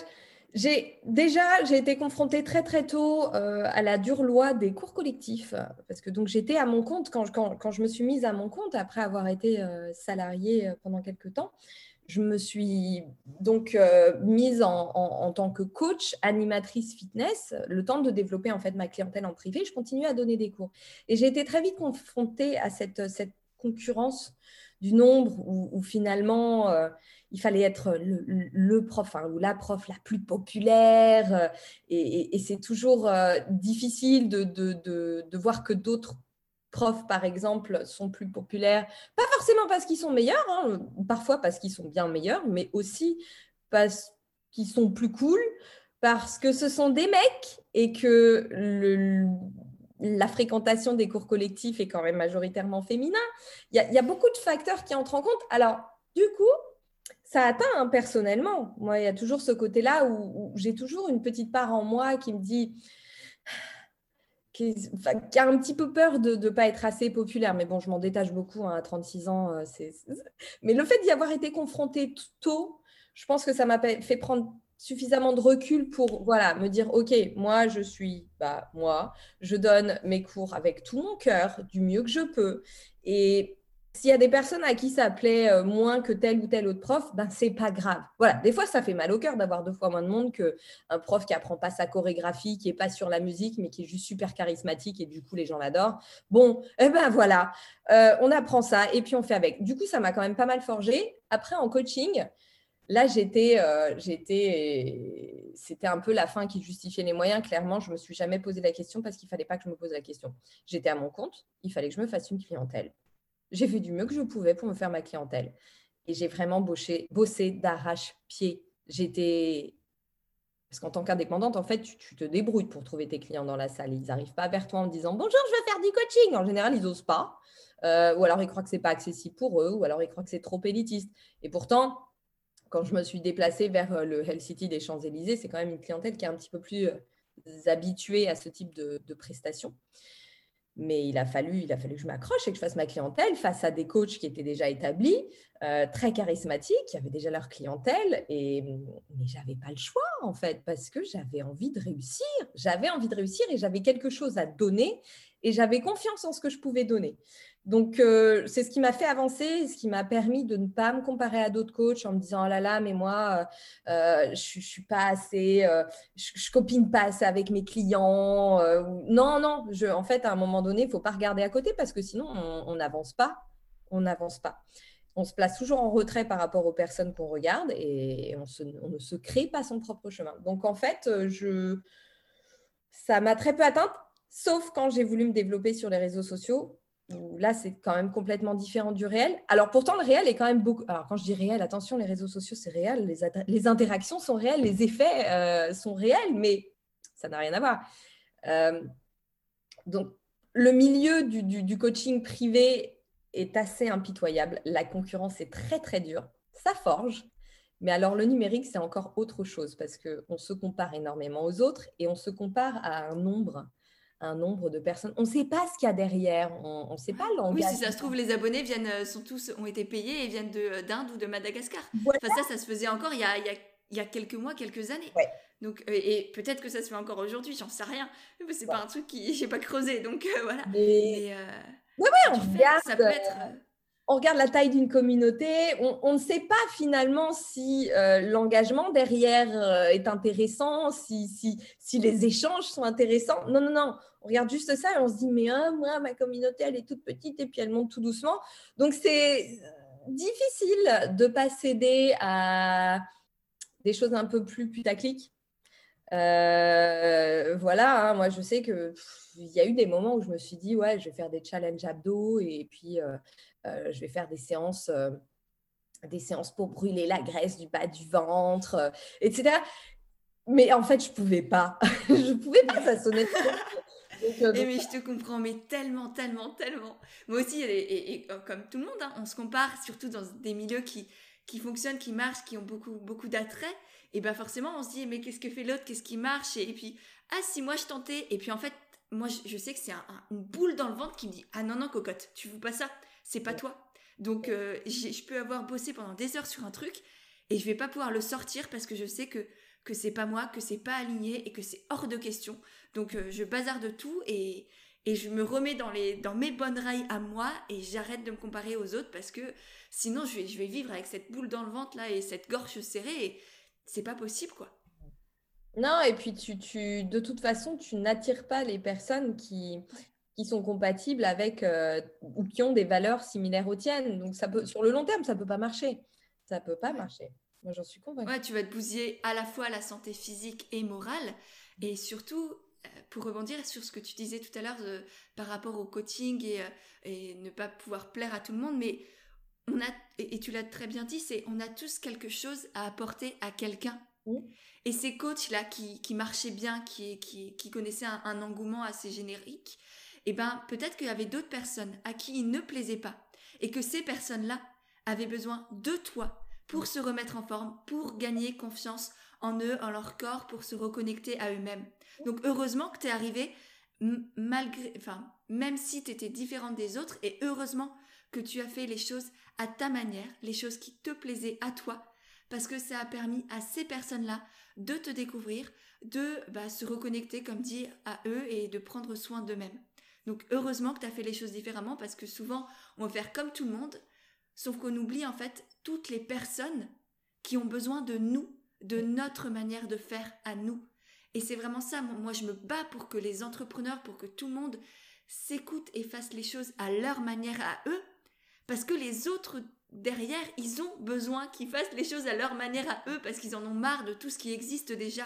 j'ai déjà j'ai été confrontée très très tôt euh, à la dure loi des cours collectifs parce que donc j'étais à mon compte quand, quand, quand, je me suis mise à mon compte après avoir été euh, salariée pendant quelques temps je me suis donc euh, mise en, tant que coach, animatrice fitness, le temps de développer en fait ma clientèle en privé. Je continue à donner des cours. Et j'ai été très vite confrontée à cette, concurrence du nombre où, finalement euh, il fallait être le, prof ou la prof la plus populaire. Euh, et, c'est toujours difficile de voir que d'autres profs, par exemple, sont plus populaires, pas forcément parce qu'ils sont meilleurs, hein, parfois parce qu'ils sont bien meilleurs, mais aussi parce qu'ils sont plus cool, parce que ce sont des mecs et que la fréquentation des cours collectifs est quand même majoritairement féminin. Il y, a, beaucoup de facteurs qui entrent en compte. Alors, du coup, ça atteint hein, personnellement. Moi, il y a toujours ce côté-là où j'ai toujours une petite part en moi qui me dit qui, a un petit peu peur de ne pas être assez populaire. Mais bon, je m'en détache beaucoup hein, à 36 ans. Euh, mais le fait d'y avoir été confrontée tôt, je pense que ça m'a fait prendre suffisamment de recul pour voilà me dire ok moi je suis bah moi je donne mes cours avec tout mon cœur du mieux que je peux et s'il y a des personnes à qui ça plaît euh, moins que tel ou tel autre prof, ben c'est pas grave. Voilà, des fois ça fait mal au cœur d'avoir deux fois moins de monde qu'un prof qui apprend pas sa chorégraphie, qui est pas sur la musique, mais qui est juste super charismatique et du coup les gens l'adorent. Bon, eh ben voilà, euh, on apprend ça et puis on fait avec. Du coup, ça m'a quand même pas mal forgé. Après en coaching, là j'étais, euh, j'étais, c'était un peu la fin qui justifiait les moyens. Clairement, je me suis jamais posé la question parce qu'il fallait pas que je me pose la question. J'étais à mon compte, il fallait que je me fasse une clientèle j'ai fait du mieux que je pouvais pour me faire ma clientèle. Et j'ai vraiment bossé, d'arrache-pied. J'étais. Parce qu'en tant qu'indépendante, en fait, tu, te débrouilles pour trouver tes clients dans la salle. Ils n'arrivent pas vers toi en disant Bonjour, je veux faire du coaching. En général, ils n'osent pas. Euh, ou alors ils croient que ce n'est pas accessible pour eux, ou alors ils croient que c'est trop élitiste. Et pourtant, quand je me suis déplacée vers euh, le Health City des Champs-Élysées, c'est quand même une clientèle qui est un petit peu plus euh, habituée à ce type de, de prestations. Mais il a fallu, il a fallu que je m'accroche et que je fasse ma clientèle face à des coachs qui étaient déjà établis, euh, très charismatiques, qui avaient déjà leur clientèle. Et, mais j'avais pas le choix en fait parce que j'avais envie de réussir. J'avais envie de réussir et j'avais quelque chose à donner et j'avais confiance en ce que je pouvais donner. Donc, euh, c'est ce qui m'a fait avancer, ce qui m'a permis de ne pas me comparer à d'autres coachs en me disant, oh là là, mais moi, euh, euh, je ne suis pas assez, je, copine pas assez avec mes clients. non, non, je, en fait, à un moment donné, il ne faut pas regarder à côté parce que sinon, on n'avance pas. On n'avance pas. On se place toujours en retrait par rapport aux personnes qu'on regarde et on, on, ne se crée pas son propre chemin. Donc, en fait, je, ça m'a très peu atteinte, sauf quand j'ai voulu me développer sur les réseaux sociaux là, c'est quand même complètement différent du réel. Alors pourtant, le réel est quand même beaucoup... Alors quand je dis réel, attention, les réseaux sociaux, c'est réel, les, interactions sont réelles, les effets euh, sont réels, mais ça n'a rien à voir. Euh, donc, le milieu du, coaching privé est assez impitoyable. La concurrence est très, très dure. Ça forge. Mais alors, le numérique, c'est encore autre chose parce qu'on se compare énormément aux autres et on se compare à un nombre un nombre de personnes. On ne sait pas ce qu'il y a derrière. On ne sait pas l'engagement. Oui, si ça se trouve, les abonnés viennent, euh, sont tous, ont été payés et viennent euh, d'Inde ou de Madagascar. Enfin, ça, ça se faisait encore il y a, il y a, quelques mois, quelques années. Donc, euh, et peut-être que ça se fait encore aujourd'hui, j'en sais rien. Mais c'est pas un truc qui j'ai pas creusé, donc voilà. Mais, oui, on regarde. Ça peut être on regarde la taille d'une communauté, on, ne sait pas finalement si euh, l'engagement derrière euh, est intéressant, si, les échanges sont intéressants. Non, non, non. On regarde juste ça et on se dit, mais hein, moi, ma communauté, elle est toute petite et puis elle monte tout doucement. Donc, c'est difficile de ne pas céder à des choses un peu plus putaclic. Euh, voilà, hein, moi je sais que il y a eu des moments où je me suis dit ouais, je vais faire des challenges abdos et puis euh, je vais faire des séances, euh, des séances pour brûler la graisse du bas du ventre, euh, etc. Mais en fait, je pouvais pas. je pouvais pas, ça sonnait trop. et mais je te comprends, mais tellement, tellement, tellement. Moi aussi, et, comme tout le monde, hein, on se compare, surtout dans des milieux qui, qui fonctionnent, qui marchent, qui ont beaucoup, beaucoup d'attrait. Et bien forcément, on se dit, mais qu'est-ce que fait l'autre? Qu'est-ce qui marche? Et, puis, ah, si moi je tentais. Et puis en fait, moi, je, sais que c'est une boule dans le ventre qui me dit, ah non, non, cocotte, tu veux pas ça c'est pas toi. Donc euh, je peux avoir bossé pendant des heures sur un truc et je vais pas pouvoir le sortir parce que je sais que que c'est pas moi, que c'est pas aligné et que c'est hors de question. Donc euh, je bazarde tout et, et je me remets dans, les, dans mes bonnes rails à moi et j'arrête de me comparer aux autres parce que sinon je vais, je vais vivre avec cette boule dans le ventre là et cette gorge serrée et c'est pas possible quoi. Non, et puis tu, tu, de toute façon, tu n'attires pas les personnes qui, qui sont compatibles avec euh, ou qui ont des valeurs similaires aux tiennes. Donc ça peut, sur le long terme, ça peut pas marcher. Ça peut pas marcher. Moi, j'en suis convaincue. Ouais, tu vas te bousiller à la fois la santé physique et morale, et surtout euh, pour rebondir sur ce que tu disais tout à l'heure par rapport au coaching et, euh, et, ne pas pouvoir plaire à tout le monde, mais on a, et, tu l'as très bien dit, c'est on a tous quelque chose à apporter à quelqu'un. Et ces coachs-là qui, qui, marchaient bien, qui, qui, qui connaissaient un, engouement assez générique, eh ben, peut-être qu'il y avait d'autres personnes à qui il ne plaisait pas. Et que ces personnes-là avaient besoin de toi pour se remettre en forme, pour gagner confiance en eux, en leur corps, pour se reconnecter à eux-mêmes. Donc heureusement que tu es arrivé malgré, enfin, même si tu étais différente des autres, et heureusement que tu as fait les choses à ta manière, les choses qui te plaisaient à toi, parce que ça a permis à ces personnes-là de te découvrir, de bah, se reconnecter, comme dit, à eux et de prendre soin d'eux-mêmes. Donc heureusement que tu as fait les choses différemment, parce que souvent on va faire comme tout le monde, sauf qu'on oublie en fait toutes les personnes qui ont besoin de nous, de notre manière de faire à nous. Et c'est vraiment ça, moi je me bats pour que les entrepreneurs, pour que tout le monde s'écoute et fasse les choses à leur manière à eux, parce que les autres derrière, ils ont besoin qu'ils fassent les choses à leur manière à eux, parce qu'ils en ont marre de tout ce qui existe déjà.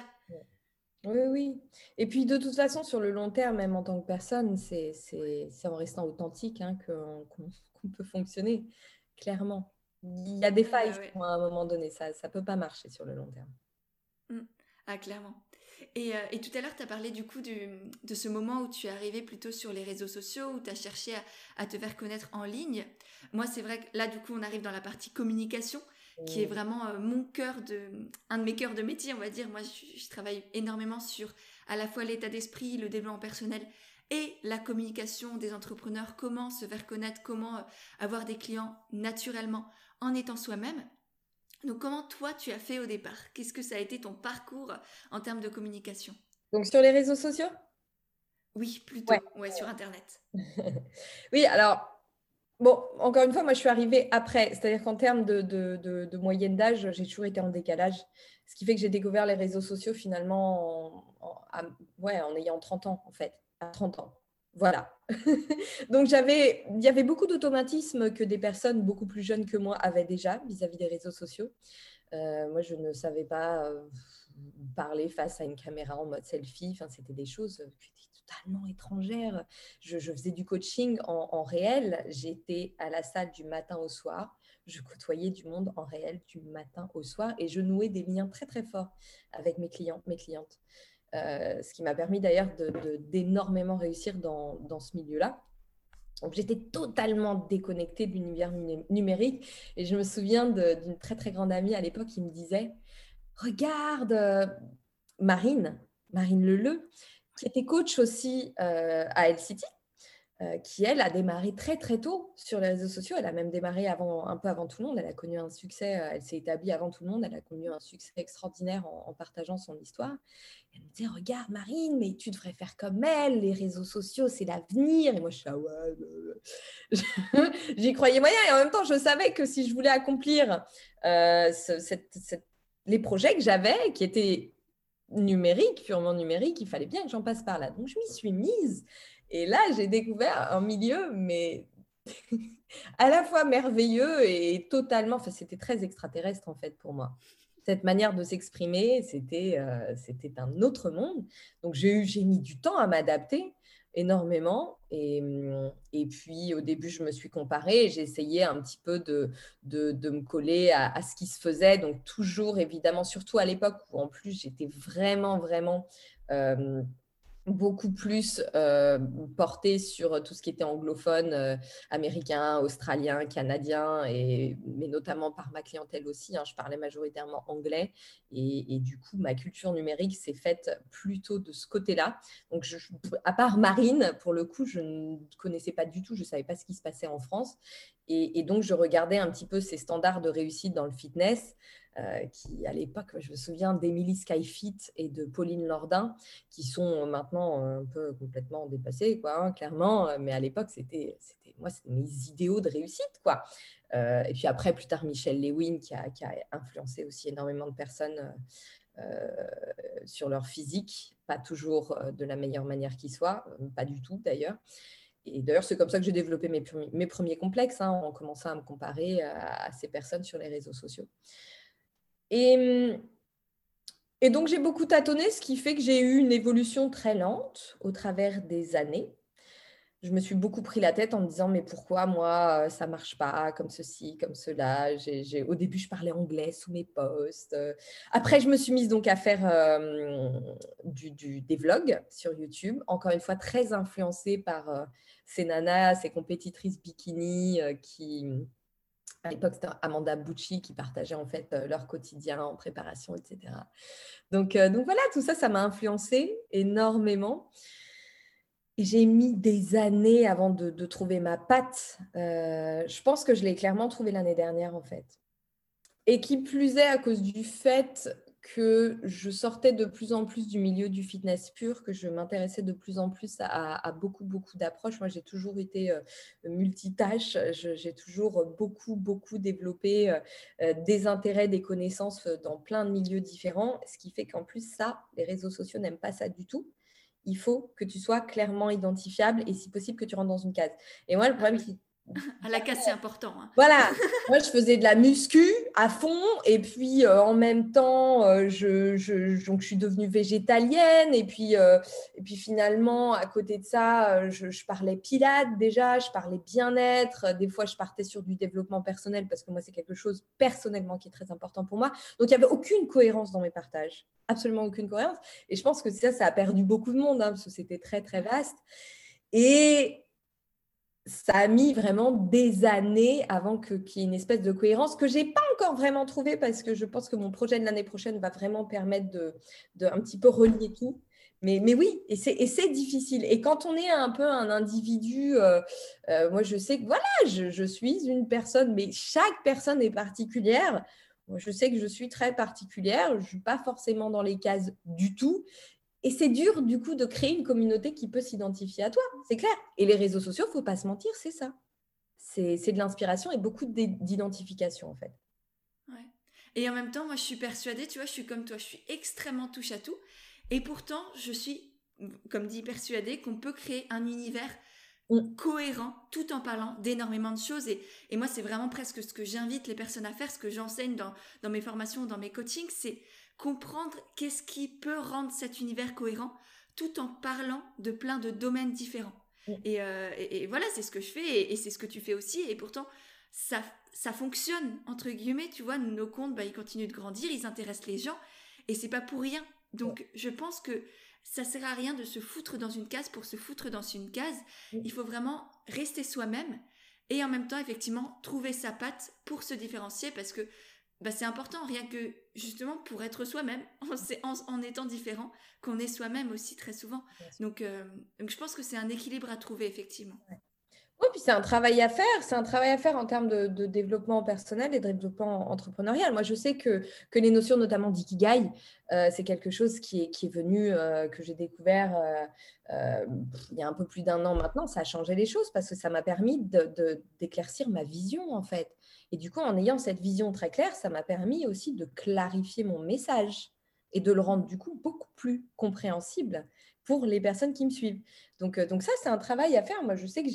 Oui, oui. Et puis de toute façon, sur le long terme, même en tant que personne, c'est en restant authentique hein, qu'on peut fonctionner, clairement. Il y a des failles à un moment donné, ça ne peut pas marcher sur le long terme. Mmh. Ah, clairement. Et, euh, et, tout à l'heure, tu as parlé du coup de ce moment où tu es arrivé plutôt sur les réseaux sociaux, où tu as cherché à, te faire connaître en ligne. Moi, c'est vrai que là, du coup, on arrive dans la partie communication, qui est vraiment euh, mon cœur de, un de mes cœurs de métier, on va dire. Moi, je, je travaille énormément sur à la fois l'état d'esprit, le développement personnel et la communication des entrepreneurs, comment se faire connaître, comment euh, avoir des clients naturellement en étant soi-même. Donc comment toi tu as fait au départ? Qu'est-ce que ça a été ton parcours en termes de communication? Donc sur les réseaux sociaux? Oui, plutôt, ouais. sur Internet. oui, alors, bon, encore une fois, moi je suis arrivée après, c'est-à-dire qu'en termes de, moyenne d'âge, j'ai toujours été en décalage, ce qui fait que j'ai découvert les réseaux sociaux finalement en, ayant 30 ans en fait, à 30 ans. Voilà. Donc j'avais, il y avait beaucoup d'automatismes que des personnes beaucoup plus jeunes que moi avaient déjà vis-à-vis des réseaux sociaux. Euh, moi, je ne savais pas euh, parler face à une caméra en mode selfie. Enfin, c'était des choses étaient totalement étrangères. Je, faisais du coaching en, réel. J'étais à la salle du matin au soir. Je côtoyais du monde en réel du matin au soir et je nouais des liens très très forts avec mes clients, mes clientes. Euh, ce qui m'a permis d'ailleurs d'énormément réussir dans, dans ce milieu-là. Donc j'étais totalement déconnectée de l'univers numérique et je me souviens d'une très très grande amie à l'époque qui me disait Regarde euh, Marine, Marine Leleu, qui était coach aussi euh, à LCT euh, qui, elle, a démarré très, très tôt sur les réseaux sociaux. Elle a même démarré avant, un peu avant tout le monde. Elle a connu un succès, elle s'est établie avant tout le monde. Elle a connu un succès extraordinaire en, partageant son histoire. elle me disait, regarde, Marine, mais tu devrais faire comme elle. Les réseaux sociaux, c'est l'avenir. Et moi, je suis, ah ouais, j'y croyais moyen. Et en même temps, je savais que si je voulais accomplir euh, les projets que j'avais, qui étaient numériques, purement numériques, il fallait bien que j'en passe par là. Donc, je m'y suis mise. Et là, j'ai découvert un milieu, mais à la fois merveilleux et totalement, enfin, c'était très extraterrestre en fait pour moi. Cette manière de s'exprimer, c'était euh, c'était un autre monde. Donc j'ai mis du temps à m'adapter énormément. Et, et, puis au début, je me suis comparée, j'ai essayé un petit peu de, de, de me coller à, ce qui se faisait. Donc toujours, évidemment, surtout à l'époque où en plus j'étais vraiment, vraiment... Euh, beaucoup plus euh, porté sur tout ce qui était anglophone, euh, américain, australien, canadien, et, mais notamment par ma clientèle aussi. Hein, je parlais majoritairement anglais et, du coup, ma culture numérique s'est faite plutôt de ce côté-là. Donc, à part Marine, pour le coup, je ne connaissais pas du tout, je ne savais pas ce qui se passait en France. Et, donc, je regardais un petit peu ces standards de réussite dans le fitness. Qui à l'époque, je me souviens d'Émilie Skyfit et de Pauline Lordin, qui sont maintenant un peu complètement dépassées, quoi, hein, clairement. Mais à l'époque, c'était, c'était moi, c'était mes idéaux de réussite, quoi. et puis après, plus tard, Michel Lewin, qui a, qui a influencé aussi énormément de personnes sur leur physique, pas toujours de la meilleure manière qui soit, pas du tout d'ailleurs. Et d'ailleurs, c'est comme ça que j'ai développé mes, mes, premiers complexes, hein, en commençant à me comparer à, ces personnes sur les réseaux sociaux. Et, donc, j'ai beaucoup tâtonné, ce qui fait que j'ai eu une évolution très lente au travers des années. Je me suis beaucoup pris la tête en me disant mais pourquoi moi ça marche pas comme ceci comme cela? Au début je parlais anglais sous mes posts. Après je me suis mise donc à faire euh, des vlogs sur YouTube. Encore une fois très influencée par euh, ces nanas ces compétitrices bikini euh, qui à l'époque c'était Amanda Bucci qui partageait en fait leur quotidien en préparation etc donc donc voilà tout ça ça m'a influencé énormément j'ai mis des années avant de, trouver ma patte. Euh, je pense que je l'ai clairement trouvé l'année dernière, en fait. Et qui plus est à cause du fait que je sortais de plus en plus du milieu du fitness pur, que je m'intéressais de plus en plus à, beaucoup, beaucoup d'approches. Moi, j'ai toujours été euh, multitâche. J'ai toujours beaucoup, beaucoup développé euh, des intérêts, des connaissances dans plein de milieux différents. Ce qui fait qu'en plus, ça, les réseaux sociaux n'aiment pas ça du tout il faut que tu sois clairement identifiable et si possible que tu rentres dans une case. Et moi, le problème, c'est à la casse, c'est important. Hein. Voilà, moi je faisais de la muscu à fond et puis euh, en même temps, euh, je, donc, je suis devenue végétalienne et puis, euh, et puis finalement, à côté de ça, je, parlais pilates déjà, je parlais bien-être, des fois je partais sur du développement personnel parce que moi c'est quelque chose personnellement qui est très important pour moi. Donc il n'y avait aucune cohérence dans mes partages, absolument aucune cohérence. Et je pense que ça, ça a perdu beaucoup de monde hein, parce que c'était très très vaste. Et ça a mis vraiment des années avant qu'il y ait une espèce de cohérence que j'ai pas encore vraiment trouvée parce que je pense que mon projet de l'année prochaine va vraiment permettre de, un petit peu relier tout. Mais, oui, et c'est difficile. Et quand on est un peu un individu, euh, euh, moi je sais que voilà, je, je, suis une personne, mais chaque personne est particulière. Moi, je sais que je suis très particulière, je ne suis pas forcément dans les cases du tout. Et c'est dur, du coup, de créer une communauté qui peut s'identifier à toi, c'est clair. Et les réseaux sociaux, il ne faut pas se mentir, c'est ça. C'est de l'inspiration et beaucoup d'identification, en fait. Ouais. Et en même temps, moi, je suis persuadée, tu vois, je suis comme toi, je suis extrêmement touche à tout. Et pourtant, je suis, comme dit, persuadée qu'on peut créer un univers mm. cohérent tout en parlant d'énormément de choses. Et, et moi, c'est vraiment presque ce que j'invite les personnes à faire, ce que j'enseigne dans, dans mes formations, dans mes coachings, c'est comprendre qu'est-ce qui peut rendre cet univers cohérent tout en parlant de plein de domaines différents. Mm. Euh, et, voilà, c'est ce que je fais et, c'est ce que tu fais aussi. Et pourtant, ça, ça fonctionne, entre guillemets, tu vois, nos comptes, bah, ils continuent de grandir, ils intéressent les gens et c'est pas pour rien. Donc, je pense que ça sert à rien de se foutre dans une case pour se foutre dans une case. Mm. Il faut vraiment rester soi-même et en même temps, effectivement, trouver sa patte pour se différencier parce que bah, c'est important, rien que justement pour être soi-même, en, en, étant différent, qu'on est soi-même aussi très souvent. Donc, euh, donc, je pense que c'est un équilibre à trouver, effectivement. Oui, puis c'est un travail à faire. C'est un travail à faire en termes de, développement personnel et de développement entrepreneurial. Moi, je sais que, que les notions, notamment d'ikigai, euh, c'est quelque chose qui est, qui est venu, euh, que j'ai découvert il y a un peu plus d'un an maintenant. Ça a changé les choses parce que ça m'a permis d'éclaircir ma vision, en fait. Et du coup, en ayant cette vision très claire, ça m'a permis aussi de clarifier mon message et de le rendre du coup beaucoup plus compréhensible pour les personnes qui me suivent. Donc, euh, donc ça, c'est un travail à faire. Moi, je sais que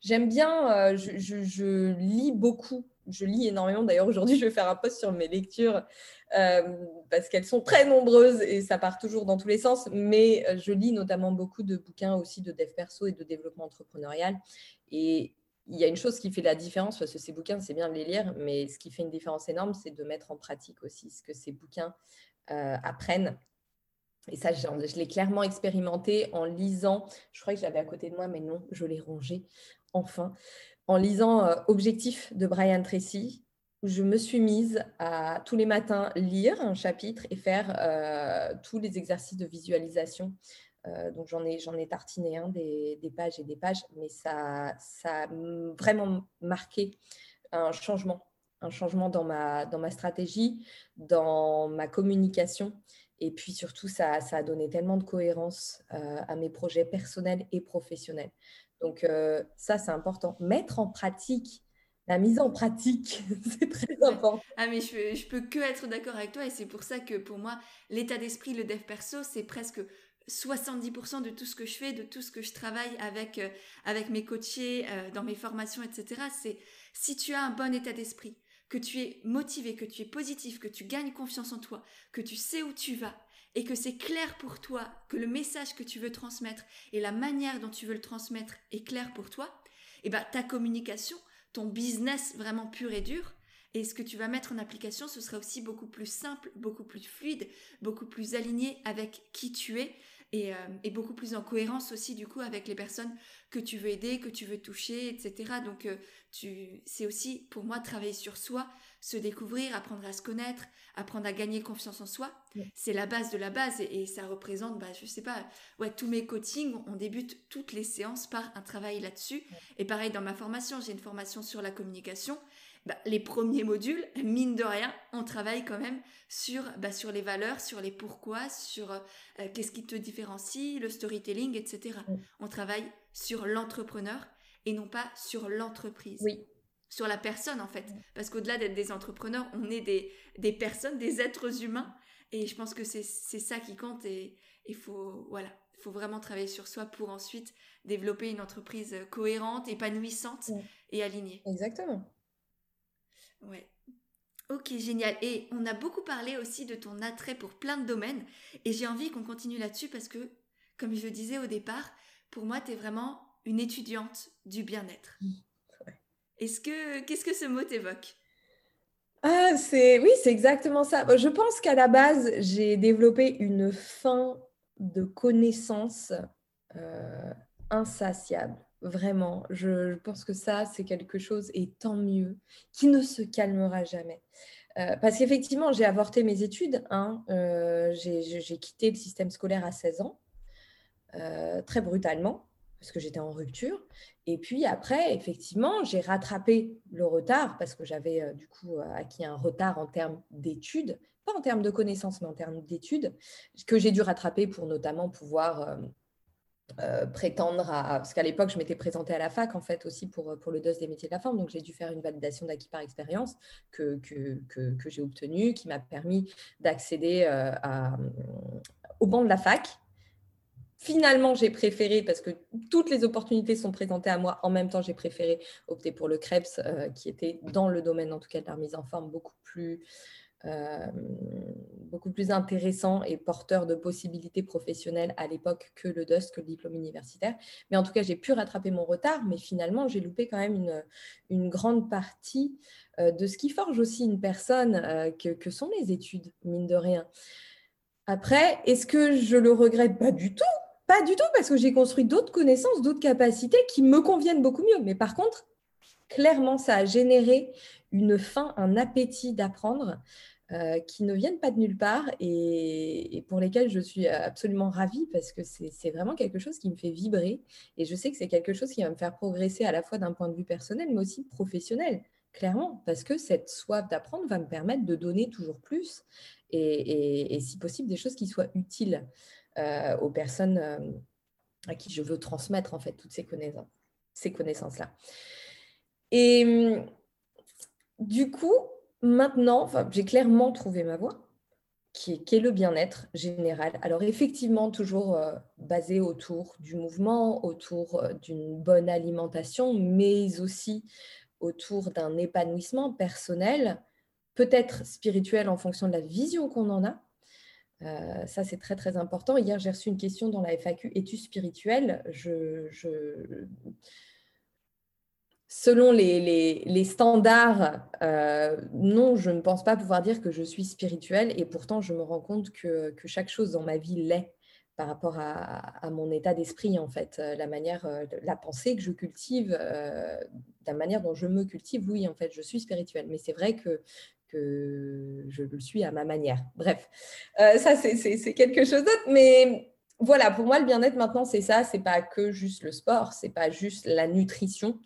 j'aime bien, euh, je, lis beaucoup. Je lis énormément. D'ailleurs, aujourd'hui, je vais faire un post sur mes lectures euh, parce qu'elles sont très nombreuses et ça part toujours dans tous les sens. Mais je lis notamment beaucoup de bouquins aussi de dev perso et de développement entrepreneurial. Et, il y a une chose qui fait la différence, parce que ces bouquins, c'est bien de les lire, mais ce qui fait une différence énorme, c'est de mettre en pratique aussi ce que ces bouquins euh, apprennent. Et ça, je l'ai clairement expérimenté en lisant, je crois que j'avais à côté de moi, mais non, je l'ai rangé, enfin, en lisant euh, Objectif de Brian Tracy, où je me suis mise à tous les matins lire un chapitre et faire euh, tous les exercices de visualisation euh, donc j'en ai, ai tartiné un, des, pages et des pages, mais ça, ça a vraiment marqué un changement un changement dans ma, dans ma stratégie, dans ma communication. Et puis surtout, ça, ça a donné tellement de cohérence euh, à mes projets personnels et professionnels. Donc euh, ça, c'est important. Mettre en pratique, la mise en pratique, c'est très important. Ah mais je, je peux que être d'accord avec toi et c'est pour ça que pour moi, l'état d'esprit, le dev perso, c'est presque 70% de tout ce que je fais, de tout ce que je travaille avec, euh, avec mes coachés, dans mes formations, etc. C'est si tu as un bon état d'esprit, que tu es motivé, que tu es positif, que tu gagnes confiance en toi, que tu sais où tu vas et que c'est clair pour toi, que le message que tu veux transmettre et la manière dont tu veux le transmettre est clair pour toi, et eh ben ta communication, ton business vraiment pur et dur, et ce que tu vas mettre en application, ce sera aussi beaucoup plus simple, beaucoup plus fluide, beaucoup plus aligné avec qui tu es euh, et, beaucoup plus en cohérence aussi du coup avec les personnes que tu veux aider, que tu veux toucher, etc. Donc euh, tu, c'est aussi pour moi travailler sur soi, se découvrir, apprendre à se connaître, apprendre à gagner confiance en soi. C'est la base de la base et, ça représente, bah, je sais pas, ouais, tous mes coachings, on débute toutes les séances par un travail là-dessus. Et pareil dans ma formation, j'ai une formation sur la communication bah, les premiers modules, mine de rien, on travaille quand même sur, bah, sur les valeurs, sur les pourquoi, sur euh, qu'est-ce qui te différencie, le storytelling, etc. On travaille sur l'entrepreneur et non pas sur l'entreprise. Oui. Sur la personne, en fait. Parce qu'au-delà d'être des entrepreneurs, on est des, des personnes, des êtres humains. Et je pense que c'est ça qui compte et il faut, voilà, faut vraiment travailler sur soi pour ensuite développer une entreprise cohérente, épanouissante et alignée. Exactement. Ouais. Ok, génial. Et on a beaucoup parlé aussi de ton attrait pour plein de domaines. Et j'ai envie qu'on continue là-dessus parce que, comme je le disais au départ, pour moi, tu es vraiment une étudiante du bien-être. Est-ce que, qu'est-ce que ce mot t'évoque? Ah, c'est, oui, c'est exactement ça. Je pense qu'à la base, j'ai développé une faim de connaissances euh, insatiable. Vraiment, je, pense que ça, c'est quelque chose, et tant mieux, qui ne se calmera jamais. Euh, parce qu'effectivement, j'ai avorté mes études. Hein, euh, j'ai quitté le système scolaire à 16 ans, euh, très brutalement, parce que j'étais en rupture. Et puis après, effectivement, j'ai rattrapé le retard, parce que j'avais du coup acquis un retard en termes d'études, pas en termes de connaissances, mais en termes d'études, que j'ai dû rattraper pour notamment pouvoir euh, prétendre à... Parce qu'à l'époque, je m'étais présentée à la fac, en fait, aussi pour, pour le DOS des métiers de la forme. Donc, j'ai dû faire une validation d'acquis par expérience que, que, que, j'ai obtenue, qui m'a permis d'accéder euh, au banc de la fac. Finalement, j'ai préféré, parce que toutes les opportunités sont présentées à moi, en même temps, j'ai préféré opter pour le CREPS, euh, qui était dans le domaine, en tout cas, de la remise en forme, beaucoup plus beaucoup plus intéressant et porteur de possibilités professionnelles à l'époque que le DUST, que le diplôme universitaire. Mais en tout cas, j'ai pu rattraper mon retard, mais finalement, j'ai loupé quand même une, une grande partie euh, de ce qui forge aussi une personne, euh, que, que, sont les études, mine de rien. Après, est-ce que je le regrette? Pas du tout, pas du tout, parce que j'ai construit d'autres connaissances, d'autres capacités qui me conviennent beaucoup mieux. Mais par contre, clairement, ça a généré une faim, un appétit d'apprendre euh, qui ne viennent pas de nulle part et, pour lesquels je suis absolument ravie parce que c'est vraiment quelque chose qui me fait vibrer et je sais que c'est quelque chose qui va me faire progresser à la fois d'un point de vue personnel mais aussi professionnel, clairement, parce que cette soif d'apprendre va me permettre de donner toujours plus et, si possible des choses qui soient utiles euh, aux personnes euh, à qui je veux transmettre en fait toutes ces connaissances, ces connaissances-là. Et hum, du coup, Maintenant, j'ai clairement trouvé ma voie, qui est, le bien-être général. Alors effectivement, toujours euh, basé autour du mouvement, autour euh, d'une bonne alimentation, mais aussi autour d'un épanouissement personnel, peut-être spirituel en fonction de la vision qu'on en a. Euh, ça, c'est très, très important. Hier, j'ai reçu une question dans la FAQ, es-tu spirituel selon les, standards, euh, non, je ne pense pas pouvoir dire que je suis spirituelle et pourtant je me rends compte que, chaque chose dans ma vie l'est par rapport à, mon état d'esprit en fait, euh, la manière, euh, la pensée que je cultive, la manière dont je me cultive, oui en fait, je suis spirituelle, mais c'est vrai que que je le suis à ma manière. Bref, ça c'est quelque chose d'autre, mais voilà, pour moi, le bien-être maintenant, c'est ça. C'est pas que juste le sport, c'est pas juste la nutrition.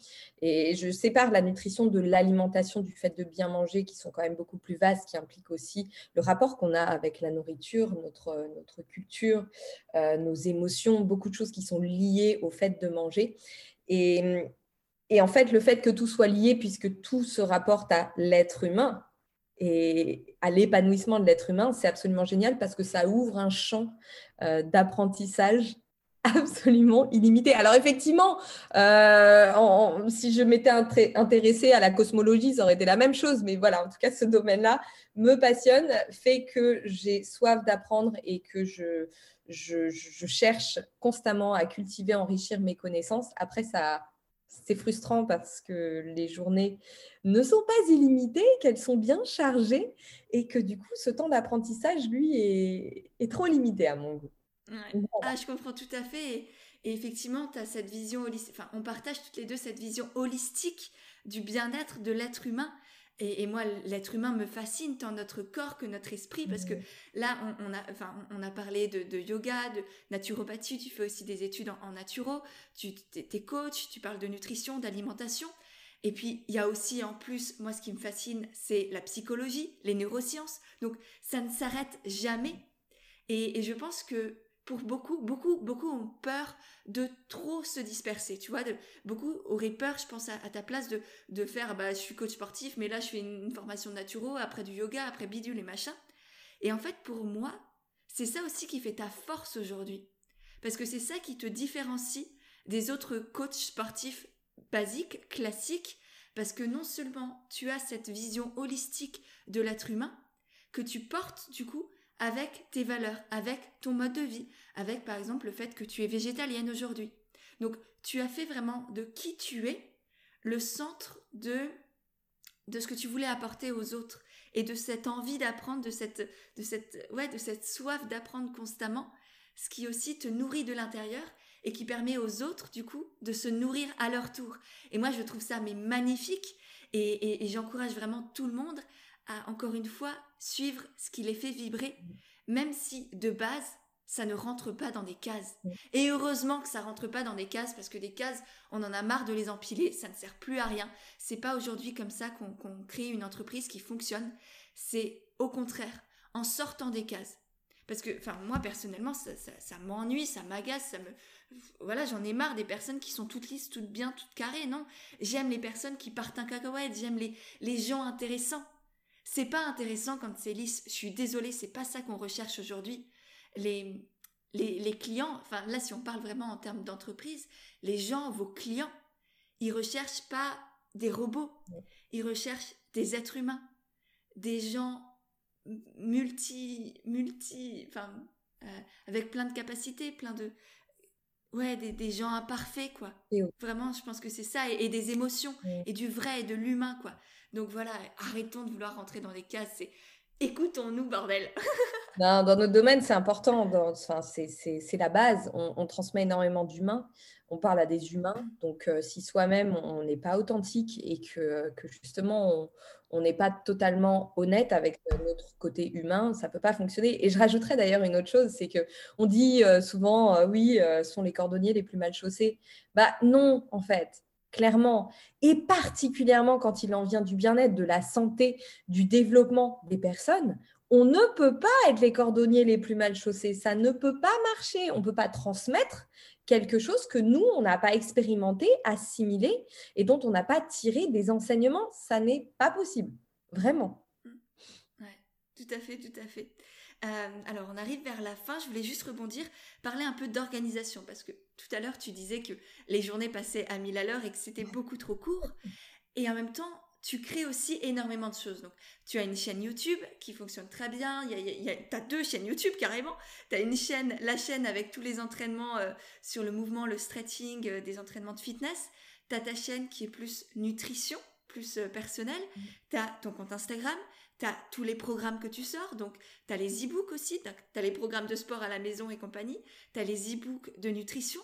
Et je sépare la nutrition de l'alimentation, du fait de bien manger, qui sont quand même beaucoup plus vastes, qui impliquent aussi le rapport qu'on a avec la nourriture, notre, culture, euh, nos émotions, beaucoup de choses qui sont liées au fait de manger. Et en fait, le fait que tout soit lié, puisque tout se rapporte à l'être humain, et à l'épanouissement de l'être humain, c'est absolument génial parce que ça ouvre un champ euh, d'apprentissage absolument illimité. Alors effectivement, euh, si je m'étais intéressée à la cosmologie, ça aurait été la même chose. Mais voilà, en tout cas, ce domaine-là me passionne, fait que j'ai soif d'apprendre et que je, je, je, cherche constamment à cultiver, enrichir mes connaissances. Après, ça c'est frustrant parce que les journées ne sont pas illimitées, qu'elles sont bien chargées et que du coup, ce temps d'apprentissage, lui, est, trop limité à mon goût. Ah, je comprends tout à fait. Et, et effectivement, tu as cette vision holistique, enfin, on partage toutes les deux cette vision holistique du bien-être de l'être humain. Et, moi, l'être humain me fascine tant notre corps que notre esprit, parce que là, on, a, enfin, on a parlé de, yoga, de naturopathie, tu fais aussi des études en, en naturo, tu es coach, tu parles de nutrition, d'alimentation. Et puis, il y a aussi, en plus, moi, ce qui me fascine, c'est la psychologie, les neurosciences. Donc, ça ne s'arrête jamais. et je pense que pour beaucoup, beaucoup, beaucoup ont peur de trop se disperser. Tu vois, de, beaucoup auraient peur, je pense, à, ta place de, de faire, bah, je suis coach sportif, mais là, je fais une, formation de naturo, après du yoga, après bidule et machin. Et en fait, pour moi, c'est ça aussi qui fait ta force aujourd'hui. Parce que c'est ça qui te différencie des autres coachs sportifs basiques, classiques, parce que non seulement tu as cette vision holistique de l'être humain, que tu portes du coup avec tes valeurs, avec ton mode de vie, avec par exemple le fait que tu es végétalienne aujourd'hui. Donc tu as fait vraiment de qui tu es le centre de de ce que tu voulais apporter aux autres et de cette envie d'apprendre, de cette de cette ouais, de cette soif d'apprendre constamment, ce qui aussi te nourrit de l'intérieur et qui permet aux autres du coup de se nourrir à leur tour. Et moi je trouve ça mais magnifique et, et j'encourage vraiment tout le monde à encore une fois suivre ce qui les fait vibrer, même si de base ça ne rentre pas dans des cases. Et heureusement que ça rentre pas dans des cases parce que des cases, on en a marre de les empiler, ça ne sert plus à rien. C'est pas aujourd'hui comme ça qu'on crée une entreprise qui fonctionne. C'est au contraire en sortant des cases. Parce que, enfin, moi personnellement, ça, ça, m'ennuie, ça m'agace, ça me, voilà, j'en ai marre des personnes qui sont toutes lisses, toutes bien, toutes carrées. Non, j'aime les personnes qui partent un cacahuète, j'aime les, les gens intéressants. C'est pas intéressant quand c'est lisse. Je suis désolée, c'est pas ça qu'on recherche aujourd'hui. Les, les, clients, enfin là, si on parle vraiment en termes d'entreprise, les gens, vos clients, ils recherchent pas des robots. Ils recherchent des êtres humains, des gens multi, multi, enfin, euh, avec plein de capacités, plein de, ouais, des, gens imparfaits, quoi. Vraiment, je pense que c'est ça, et, des émotions, et du vrai, et de l'humain, quoi. Donc voilà, arrêtons de vouloir rentrer dans des cases. Écoutons-nous, bordel. dans, notre domaine, c'est important. C'est la base. On, transmet énormément d'humains. On parle à des humains. Donc, euh, si soi-même, on n'est pas authentique et que, justement, on n'est pas totalement honnête avec notre côté humain, ça ne peut pas fonctionner. Et je rajouterais d'ailleurs une autre chose, c'est que on dit euh, souvent, euh, oui, sont les cordonniers les plus mal chaussés. Bah non, en fait clairement, et particulièrement quand il en vient du bien-être, de la santé, du développement des personnes, on ne peut pas être les cordonniers les plus mal chaussés. Ça ne peut pas marcher. On ne peut pas transmettre quelque chose que nous, on n'a pas expérimenté, assimilé et dont on n'a pas tiré des enseignements. Ça n'est pas possible. Vraiment. Tout à fait, tout à fait. Euh, alors, on arrive vers la fin. Je voulais juste rebondir, parler un peu d'organisation, parce que tout à l'heure, tu disais que les journées passaient à 1000 à l'heure et que c'était beaucoup trop court. Et en même temps, tu crées aussi énormément de choses. Donc, tu as une chaîne YouTube qui fonctionne très bien. Tu as deux chaînes YouTube carrément. Tu as une chaîne, la chaîne avec tous les entraînements euh, sur le mouvement, le stretching, euh, des entraînements de fitness. Tu as ta chaîne qui est plus nutrition, plus personnelle. Mmh. Tu as ton compte Instagram tu as tous les programmes que tu sors, donc tu as les e-books aussi, tu as, les programmes de sport à la maison et compagnie, tu as les e-books de nutrition.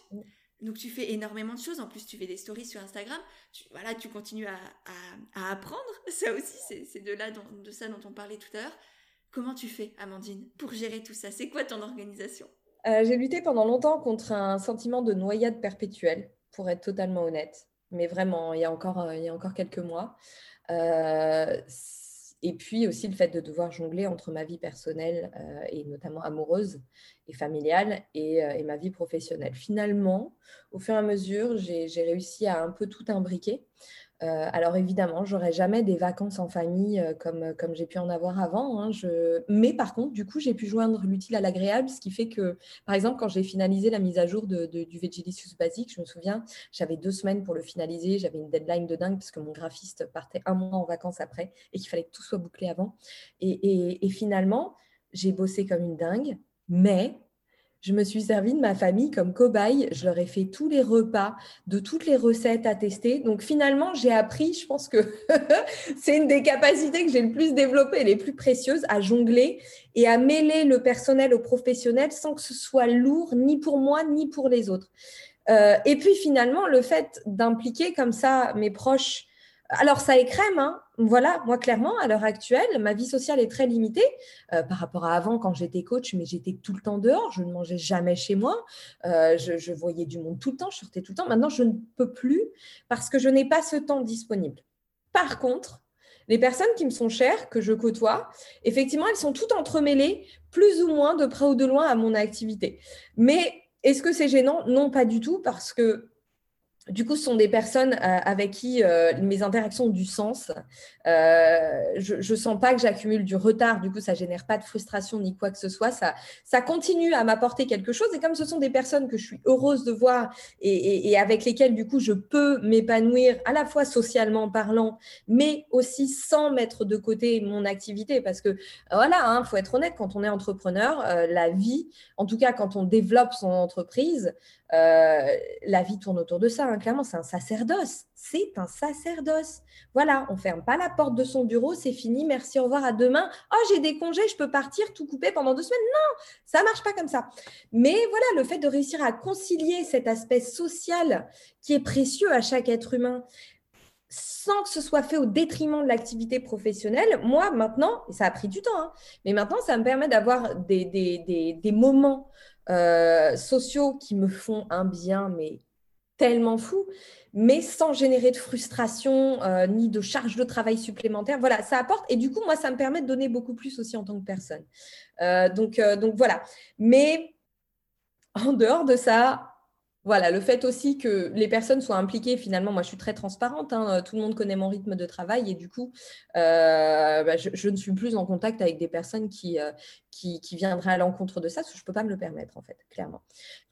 Donc tu fais énormément de choses, en plus tu fais des stories sur Instagram, tu, voilà, tu continues à, apprendre, ça aussi c'est de, là de ça dont on parlait tout à l'heure. Comment tu fais, Amandine, pour gérer tout ça? C'est quoi ton organisation? J'ai lutté pendant longtemps contre un sentiment de noyade perpétuelle, pour être totalement honnête. Mais vraiment, il y a encore, il y a encore quelques mois. Et puis aussi le fait de devoir jongler entre ma vie personnelle et notamment amoureuse et familiale et, et, ma vie professionnelle. Finalement, au fur et à mesure, j'ai réussi à un peu tout imbriquer. Euh, alors évidemment, j'aurais jamais des vacances en famille euh, comme, comme j'ai pu en avoir avant. Hein, mais par contre, du coup, j'ai pu joindre l'utile à l'agréable, ce qui fait que, par exemple, quand j'ai finalisé la mise à jour du Vegilicious Basic, je me souviens, j'avais deux semaines pour le finaliser, j'avais une deadline de dingue parce que mon graphiste partait un mois en vacances après et qu'il fallait que tout soit bouclé avant. et finalement, j'ai bossé comme une dingue, mais je me suis servi de ma famille comme cobaye. Je leur ai fait tous les repas, de toutes les recettes à tester. Donc finalement, j'ai appris, je pense que c'est une des capacités que j'ai le plus développées, les plus précieuses, à jongler et à mêler le personnel au professionnel sans que ce soit lourd ni pour moi ni pour les autres. Euh, et puis finalement, le fait d'impliquer comme ça mes proches alors, ça écrème, hein. Voilà, moi, clairement, à l'heure actuelle, ma vie sociale est très limitée euh, par rapport à avant quand j'étais coach, mais j'étais tout le temps dehors, je ne mangeais jamais chez moi, euh, je, voyais du monde tout le temps, je sortais tout le temps. Maintenant, je ne peux plus parce que je n'ai pas ce temps disponible. Par contre, les personnes qui me sont chères, que je côtoie, effectivement, elles sont toutes entremêlées, plus ou moins de près ou de loin à mon activité. Mais est-ce que c'est gênant? Non, pas du tout, parce que du coup, ce sont des personnes euh, avec qui euh, mes interactions ont du sens. Euh, je ne sens pas que j'accumule du retard. Du coup, ça génère pas de frustration ni quoi que ce soit. Ça, ça continue à m'apporter quelque chose. Et comme ce sont des personnes que je suis heureuse de voir et, avec lesquelles, du coup, je peux m'épanouir à la fois socialement parlant, mais aussi sans mettre de côté mon activité. Parce que, voilà, il hein, faut être honnête, quand on est entrepreneur, la vie, en tout cas quand on développe son entreprise, la vie tourne autour de ça. Hein. Clairement, c'est un sacerdoce. C'est un sacerdoce. Voilà, on ferme pas la porte de son bureau, c'est fini, merci, au revoir, à demain. Oh, j'ai des congés, je peux partir, tout couper pendant deux semaines. Non, ça marche pas comme ça. Mais voilà, le fait de réussir à concilier cet aspect social qui est précieux à chaque être humain, sans que ce soit fait au détriment de l'activité professionnelle, moi maintenant, ça a pris du temps, hein, mais maintenant ça me permet d'avoir des, moments euh, sociaux qui me font un bien, mais tellement fou, mais sans générer de frustration euh, ni de charge de travail supplémentaire. Voilà, ça apporte. Et du coup, moi, ça me permet de donner beaucoup plus aussi en tant que personne. Euh, donc, donc voilà. Mais en dehors de ça, voilà, le fait aussi que les personnes soient impliquées, finalement, moi je suis très transparente, hein, tout le monde connaît mon rythme de travail et du coup, euh, bah, je, ne suis plus en contact avec des personnes qui, euh, qui, viendraient à l'encontre de ça, parce que je ne peux pas me le permettre, en fait, clairement.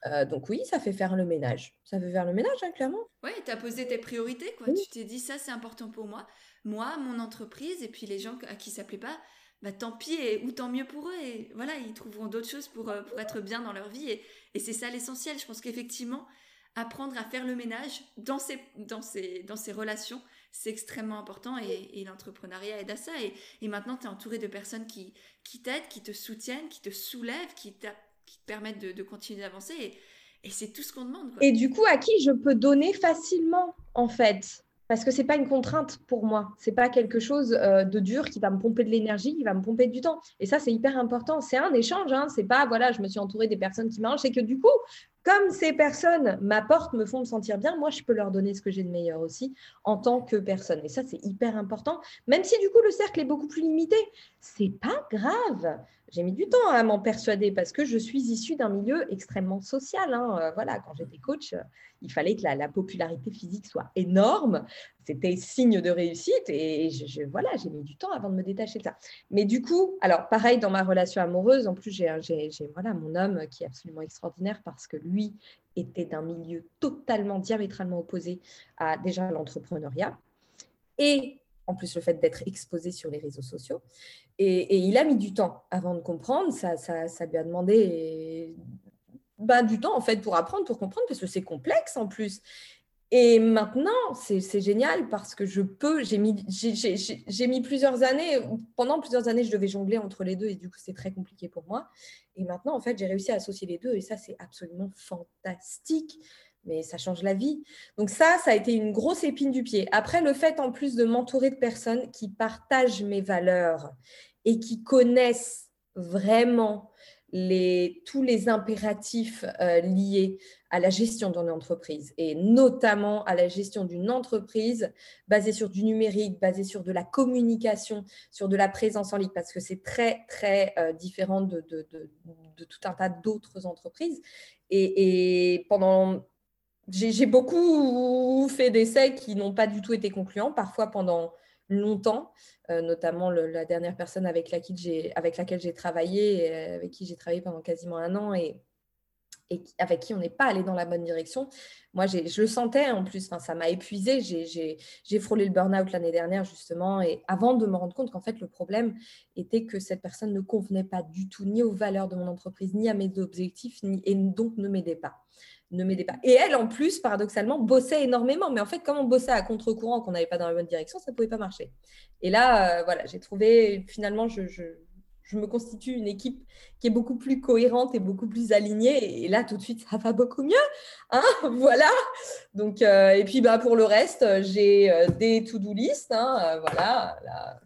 Euh, donc oui, ça fait faire le ménage. Ça fait faire le ménage, hein, clairement. Oui, tu as posé tes priorités, quoi. Tu t'es dit, ça c'est important pour moi, moi, mon entreprise, et puis les gens à qui ça plaît pas, bah, tant pis et, ou tant mieux pour eux. Et voilà, ils trouveront d'autres choses pour, euh, être bien dans leur vie. Et, c'est ça l'essentiel. Je pense qu'effectivement, apprendre à faire le ménage dans ses, relations, c'est extrêmement important. Et, l'entrepreneuriat aide à ça. Et, maintenant, tu es entouré de personnes qui, t'aident, qui te soutiennent, qui te soulèvent, qui, qui te permettent de, continuer d'avancer. Et c'est tout ce qu'on demande. Et du coup, à qui je peux donner facilement, en fait? Parce que c'est pas une contrainte pour moi. C'est pas quelque chose euh, de dur qui va me pomper de l'énergie, qui va me pomper du temps. Et ça, c'est hyper important. C'est un échange. Hein. C'est pas voilà, je me suis entourée des personnes qui m'arrangent. C'est que du coup, comme ces personnes m'apportent, me font me sentir bien, moi, je peux leur donner ce que j'ai de meilleur aussi en tant que personne. Et ça, c'est hyper important. Même si du coup, le cercle est beaucoup plus limité, c'est pas grave. J'ai mis du temps à m'en persuader parce que je suis issue d'un milieu extrêmement social. Hein. Euh, voilà, quand j'étais coach, euh, il fallait que la, popularité physique soit énorme. C'était signe de réussite et voilà, j'ai mis du temps avant de me détacher de ça. Mais du coup, alors pareil dans ma relation amoureuse, en plus j'ai mon homme qui est absolument extraordinaire parce que lui était d'un milieu totalement diamétralement opposé à déjà l'entrepreneuriat et en plus le fait d'être exposé sur les réseaux sociaux. Et, il a mis du temps avant de comprendre. Ça, ça, lui a demandé bah, du temps en fait pour apprendre, pour comprendre, parce que c'est complexe en plus. Et maintenant, c'est génial parce que je peux, j'ai mis, mis plusieurs années, pendant plusieurs années, je devais jongler entre les deux et du coup, c'est très compliqué pour moi. Et maintenant, en fait, j'ai réussi à associer les deux et ça, c'est absolument fantastique mais ça change la vie. Donc ça, ça a été une grosse épine du pied. Après, le fait en plus de m'entourer de personnes qui partagent mes valeurs et qui connaissent vraiment tous les impératifs euh, liés à la gestion d'une entreprise et notamment à la gestion d'une entreprise basée sur du numérique, basée sur de la communication, sur de la présence en ligne, parce que c'est très, très euh, différent de, de, tout un tas d'autres entreprises. Et, et pendant j'ai beaucoup fait d'essais qui n'ont pas du tout été concluants, parfois pendant longtemps, euh, notamment la dernière personne avec, laquelle j'ai travaillé, euh, avec qui j'ai travaillé pendant quasiment un an et, et avec qui on n'est pas allé dans la bonne direction. Moi, je le sentais en plus, ça m'a épuisé. J'ai frôlé le burn-out l'année dernière, justement, et avant de me rendre compte qu'en fait, le problème était que cette personne ne convenait pas du tout ni aux valeurs de mon entreprise, ni à mes objectifs, et donc ne m'aidait pas ne m'aidait pas. Et elle, en plus, paradoxalement, bossait énormément. Mais en fait, comme on bossait à contre-courant, qu'on n'allait pas dans la bonne direction, ça ne pouvait pas marcher. Et là, euh, voilà, j'ai trouvé, finalement, je, je, me constitue une équipe qui est beaucoup plus cohérente et beaucoup plus alignée. Et là, tout de suite, ça va beaucoup mieux. Hein voilà. Donc, euh, et puis, bah, pour le reste, j'ai euh, des to-do list. Hein, voilà. Là,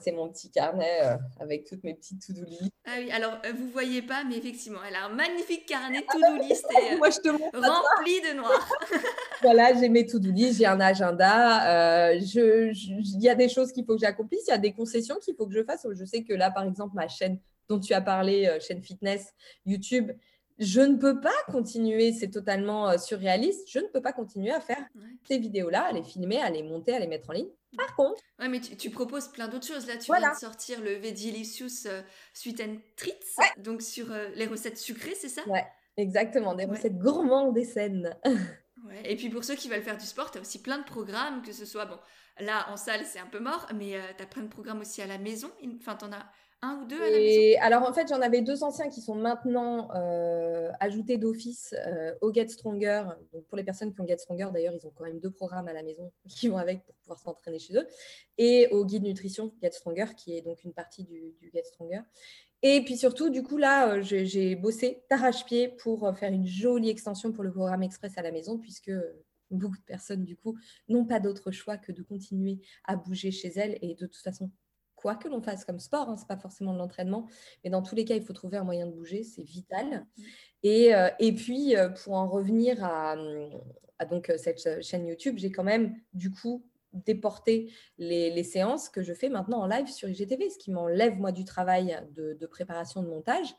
c'est mon petit carnet euh, avec toutes mes petites to-do list. Ah oui, alors euh, vous voyez pas, mais effectivement, elle a un magnifique carnet to-do list et, Moi, je te rempli de noir. voilà, j'ai mes to-do list, j'ai un agenda. Euh, je, il y a des choses qu'il faut que j'accomplisse, il y a des concessions qu'il faut que je fasse. Je sais que là, par exemple, ma chaîne dont tu as parlé, chaîne fitness, YouTube, je ne peux pas continuer, c'est totalement surréaliste, je ne peux pas continuer à faire ces vidéos-là, à les filmer, à les monter, à les mettre en ligne. Par contre. Ouais, mais tu, proposes plein d'autres choses. Là, tu viens de sortir le Vegilicious euh, Sweet and Treats, donc sur euh, les recettes sucrées, c'est ça? Ouais, exactement. Des recettes gourmandes des scènes. ouais. Et puis pour ceux qui veulent faire du sport, tu as aussi plein de programmes, que ce soit, bon, là en salle, c'est un peu mort, mais euh, tu as plein de programmes aussi à la maison. Enfin, tu en as un ou deux à la maison? Alors en fait, j'en avais deux anciens qui sont maintenant euh, ajoutés d'office euh, au Get Stronger. Donc, pour les personnes qui ont Get Stronger, d'ailleurs, ils ont quand même deux programmes à la maison qui vont avec pour pouvoir s'entraîner chez eux. Et au Guide Nutrition Get Stronger, qui est donc une partie du, Get Stronger. Et puis surtout, du coup, là, euh, j'ai bossé d'arrache-pied pour faire une jolie extension pour le programme Express à la maison, puisque beaucoup de personnes, du coup, n'ont pas d'autre choix que de continuer à bouger chez elles. Et de toute façon, quoi que l'on fasse comme sport, hein, ce n'est pas forcément de l'entraînement, mais dans tous les cas, il faut trouver un moyen de bouger, c'est vital. Mm. Et, euh, et, puis, euh, pour en revenir à, donc, euh, cette chaîne YouTube, j'ai quand même, du coup, déporté les, séances que je fais maintenant en live sur IGTV, ce qui m'enlève, moi, du travail de, préparation de montage,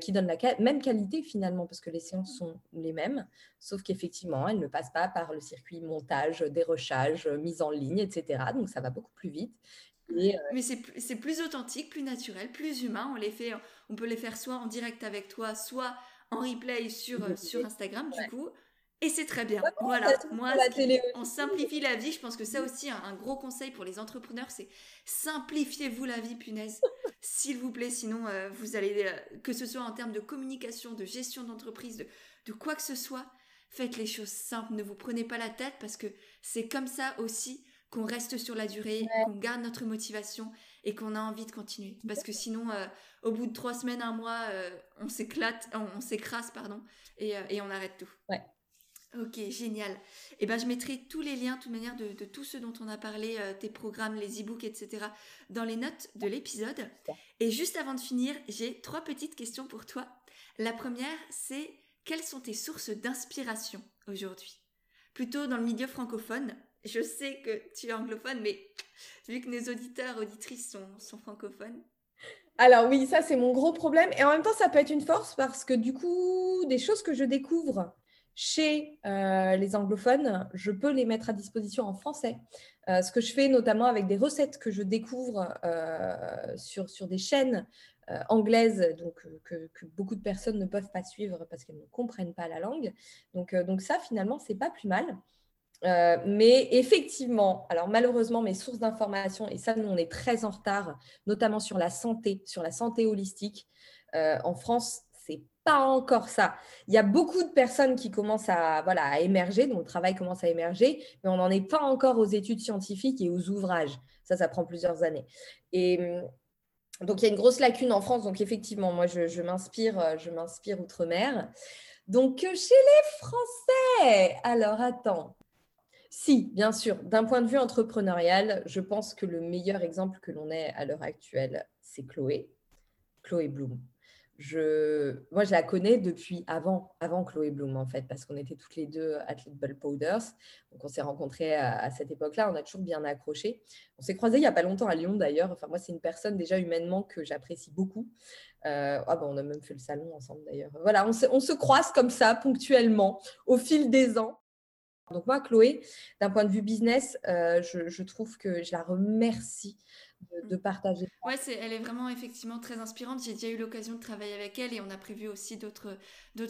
qui donne la même qualité, finalement, parce que les séances sont les mêmes, sauf qu'effectivement, elles ne passent pas par le circuit montage, dérochage, mise en ligne, etc. Donc, ça va beaucoup plus vite. Euh, Mais c'est plus authentique, plus naturel, plus humain. On les fait, on peut les faire soit en direct avec toi, soit en replay sur, euh, sur Instagram, du coup. Et c'est très bien. voilà. Moi, on simplifie la vie. Je pense que ça aussi, un, gros conseil pour les entrepreneurs, c'est simplifiez-vous la vie, punaise. S'il vous plaît, sinon, euh, vous allez, que ce soit en termes de communication, de gestion d'entreprise, de, de quoi que ce soit, faites les choses simples. Ne vous prenez pas la tête parce que c'est comme ça aussi qu'on reste sur la durée, qu'on garde notre motivation et qu'on a envie de continuer. Parce que sinon, euh, au bout de trois semaines, un mois, euh, on s'éclate, on, s'écrase, pardon, euh, et, on arrête tout. Ouais. Ok, génial. Et eh ben, je mettrai tous les liens, de toute manière, de, de tout ce dont on a parlé, tes programmes, les e-books, etc., dans les notes de l'épisode. Et juste avant de finir, j'ai trois petites questions pour toi. La première, c'est quelles sont tes sources d'inspiration aujourd'hui? Plutôt dans le milieu francophone, je sais que tu es anglophone, mais vu que nos auditeurs, auditrices sont, francophones. Alors oui, ça c'est mon gros problème. Et en même temps, ça peut être une force parce que du coup, des choses que je découvre chez euh, les anglophones, je peux les mettre à disposition en français. Euh, ce que je fais notamment avec des recettes que je découvre euh, sur, sur des chaînes anglaises donc, que, que, beaucoup de personnes ne peuvent pas suivre parce qu'elles ne comprennent pas la langue. Donc, donc ça, finalement, c'est pas plus mal. Euh, mais effectivement, alors malheureusement, mes sources d'information, et ça, nous, on est très en retard, notamment sur la santé, sur la santé holistique. Euh, en France, c'est pas encore ça. Il y a beaucoup de personnes qui commencent à, voilà, à émerger, dont le travail commence à émerger, mais on n'en est pas encore aux études scientifiques et aux ouvrages. Ça, ça prend plusieurs années. Et hum, donc, il y a une grosse lacune en France. Donc, effectivement, moi, je, je m'inspire, je m'inspire outre-mer. Donc, chez les Français, alors attends, si, bien sûr, d'un point de vue entrepreneurial, je pense que le meilleur exemple que l'on ait à l'heure actuelle, c'est Chloé, Chloé Bloom. je, moi, je la connais depuis avant, avant Chloé Bloom, en fait, parce qu'on était toutes les deux athlètes Ball Powders. Donc, on s'est rencontrés à, cette époque-là. On a toujours bien accroché. On s'est croisés il n'y a pas longtemps à Lyon, d'ailleurs. Enfin, moi, c'est une personne déjà humainement que j'apprécie beaucoup. Euh, ah ben, on a même fait le salon ensemble, d'ailleurs. Voilà, on se croise comme ça, ponctuellement, au fil des ans. Donc moi, Chloé, d'un point de vue business, euh, je, trouve que je la remercie de, mm. partager. Ouais, elle est vraiment effectivement très inspirante. J'ai déjà eu l'occasion de travailler avec elle et on a prévu aussi d'autres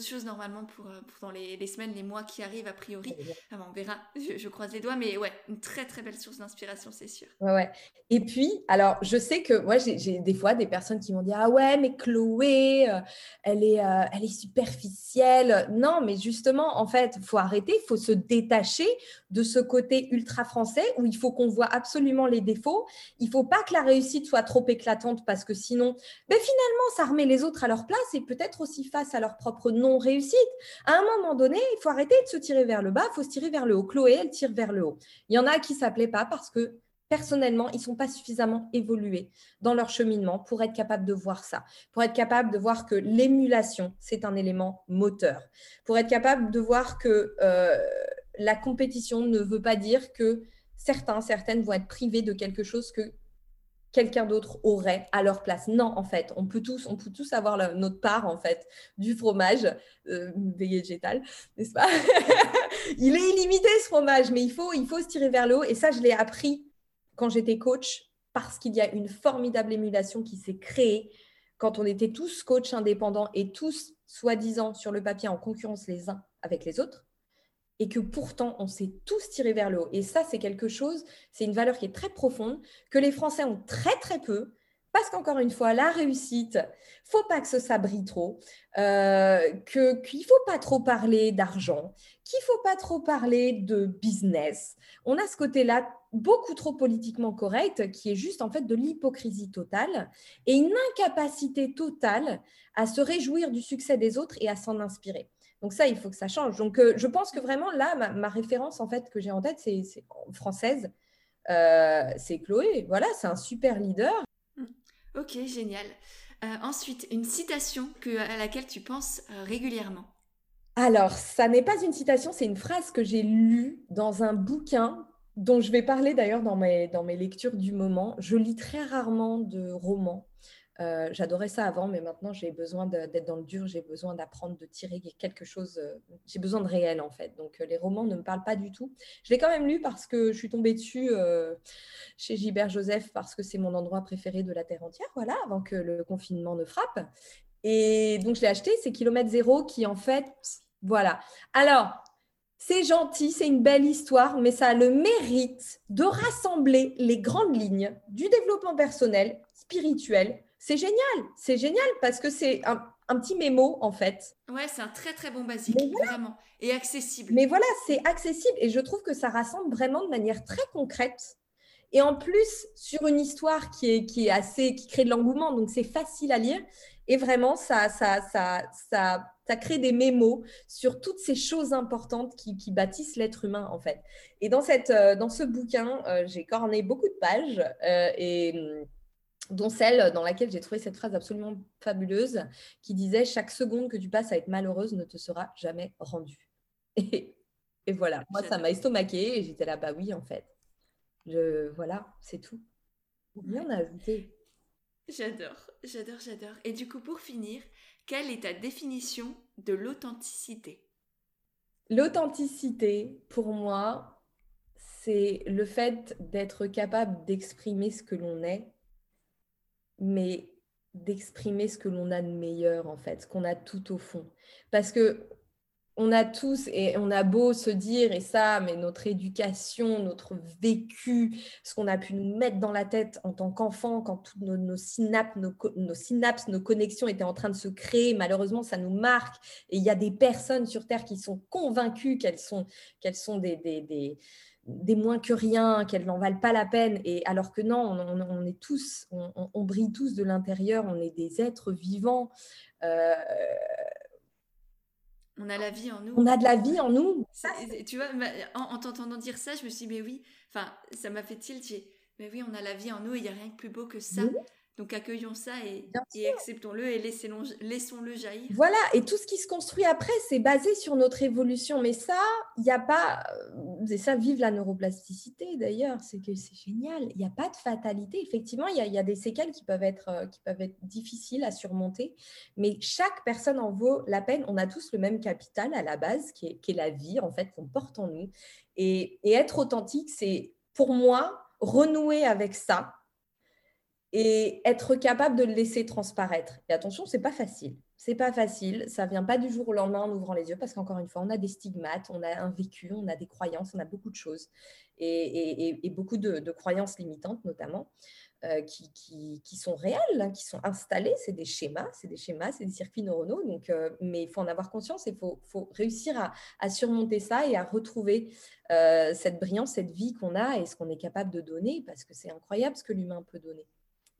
choses normalement pour, euh, pour dans les, semaines, les mois qui arrivent a priori. on verra, je, croise les doigts, mais ouais, une très très belle source d'inspiration, c'est sûr. Ouais, ouais. Et puis, alors, je sais que moi, j'ai des fois des personnes qui m'ont dit Ah ouais, mais Chloé, euh, elle, est, euh, elle est superficielle. Non, mais justement, en fait, il faut arrêter, il faut se détacher de ce côté ultra français où il faut qu'on voit absolument les défauts. Il faut pas que la réussite soit trop éclatante parce que sinon, ben finalement, ça remet les autres à leur place et peut-être aussi face à leur propre non-réussite. À un moment donné, il faut arrêter de se tirer vers le bas, il faut se tirer vers le haut. Chloé, elle tire vers le haut. Il y en a qui ne s'appelaient pas parce que personnellement, ils ne sont pas suffisamment évolués dans leur cheminement pour être capables de voir ça, pour être capable de voir que l'émulation, c'est un élément moteur, pour être capable de voir que euh, la compétition ne veut pas dire que certains, certaines vont être privés de quelque chose que quelqu'un d'autre aurait à leur place. Non, en fait, on peut tous, on peut tous avoir notre part en fait du fromage euh, végétal, n'est-ce pas? Il est illimité ce fromage, mais il faut, il faut se tirer vers le haut. Et ça, je l'ai appris quand j'étais coach parce qu'il y a une formidable émulation qui s'est créée quand on était tous coachs indépendants et tous soi-disant sur le papier en concurrence les uns avec les autres et que pourtant on s'est tous tirés vers le haut. Et ça, c'est quelque chose, c'est une valeur qui est très profonde, que les Français ont très très peu, parce qu'encore une fois, la réussite, faut pas que ce s'abrite trop, euh, qu'il faut pas trop parler d'argent, qu'il faut pas trop parler de business. On a ce côté-là beaucoup trop politiquement correct, qui est juste en fait de l'hypocrisie totale et une incapacité totale à se réjouir du succès des autres et à s'en inspirer. Donc ça, il faut que ça change. Donc euh, je pense que vraiment là, ma, référence en fait que j'ai en tête, c'est française, euh, c'est Chloé. Voilà, c'est un super leader. Hmm. Ok, génial. Euh, ensuite, une citation que, à laquelle tu penses régulièrement. Alors, ça n'est pas une citation, c'est une phrase que j'ai lue dans un bouquin dont je vais parler d'ailleurs dans mes, dans mes lectures du moment. Je lis très rarement de romans. Euh, j'adorais ça avant, mais maintenant j'ai besoin d'être dans le dur, j'ai besoin d'apprendre, de tirer quelque chose, euh, j'ai besoin de réel en fait. Donc euh, les romans ne me parlent pas du tout. Je l'ai quand même lu parce que je suis tombée dessus chez Gilbert Joseph parce que c'est mon endroit préféré de la Terre entière, voilà, avant que le confinement ne frappe. Et donc je l'ai acheté, c'est Kilomètre Zéro qui en fait, voilà. Alors, c'est gentil, c'est une belle histoire, mais ça a le mérite de rassembler les grandes lignes du développement personnel, spirituel, c'est génial, c'est génial parce que c'est un, petit mémo en fait. Ouais, c'est un très très bon basique, vraiment, et accessible. Mais voilà, c'est accessible et je trouve que ça rassemble vraiment de manière très concrète. Et en plus, sur une histoire qui est, qui est assez, qui crée de l'engouement, donc c'est facile à lire. Et vraiment, ça, ça, ça, ça, ça crée des mémos sur toutes ces choses importantes qui, qui bâtissent l'être humain, en fait. Et dans, cette, euh, dans ce bouquin, euh, j'ai corné beaucoup de pages euh, et hum, dont celle dans laquelle j'ai trouvé cette phrase absolument fabuleuse qui disait Chaque seconde que tu passes à être malheureuse ne te sera jamais rendue. Et, voilà, moi ça m'a estomaqué et j'étais là, bah oui, en fait. Je, voilà, c'est tout. Rien à ajouter. J'adore, j'adore, j'adore. Et du coup, pour finir, quelle est ta définition de l'authenticité? L'authenticité, pour moi, c'est le fait d'être capable d'exprimer ce que l'on est mais d'exprimer ce que l'on a de meilleur, en fait, ce qu'on a tout au fond. Parce que on a tous, et on a beau se dire, et ça, mais notre éducation, notre vécu, ce qu'on a pu nous mettre dans la tête en tant qu'enfant, quand toutes nos, synapses, nos, connexions étaient en train de se créer, malheureusement, ça nous marque. Et il y a des personnes sur Terre qui sont convaincues qu'elles sont, qu'elles sont des des moins que rien, qu'elles n'en valent pas la peine. Et alors que non, on, est tous, on, brille tous de l'intérieur, on est des êtres vivants. Euh, on a la vie en nous. On a de la vie en nous. tu vois, en, t'entendant dire ça, je me suis dit, mais oui, enfin, ça m'a fait tilt. Mais oui, on a la vie en nous et il n'y a rien de plus beau que ça. Donc accueillons ça et, acceptons-le et laissons-le jaillir. Voilà, et tout ce qui se construit après, c'est basé sur notre évolution. Mais ça, il n'y a pas. C'est ça, vive la neuroplasticité d'ailleurs, c'est que c'est génial. Il n'y a pas de fatalité. Effectivement, il y, a, des séquelles qui peuvent, être, euh, qui peuvent être difficiles à surmonter, mais chaque personne en vaut la peine. On a tous le même capital à la base, qui est, la vie, en fait, qu'on porte en nous. et être authentique, c'est pour moi renouer avec ça et être capable de le laisser transparaître. Et attention, c'est pas facile. C'est pas facile. Ça vient pas du jour au lendemain en ouvrant les yeux parce qu'encore une fois, on a des stigmates, on a un vécu, on a des croyances, on a beaucoup de choses et, beaucoup de, croyances limitantes notamment euh, qui, sont réelles, hein, qui sont installées. C'est des schémas, c'est des schémas, c'est des circuits neuronaux. Donc, euh, mais il faut en avoir conscience et il faut, réussir à, surmonter ça et à retrouver euh, cette brillance, cette vie qu'on a et ce qu'on est capable de donner parce que c'est incroyable ce que l'humain peut donner.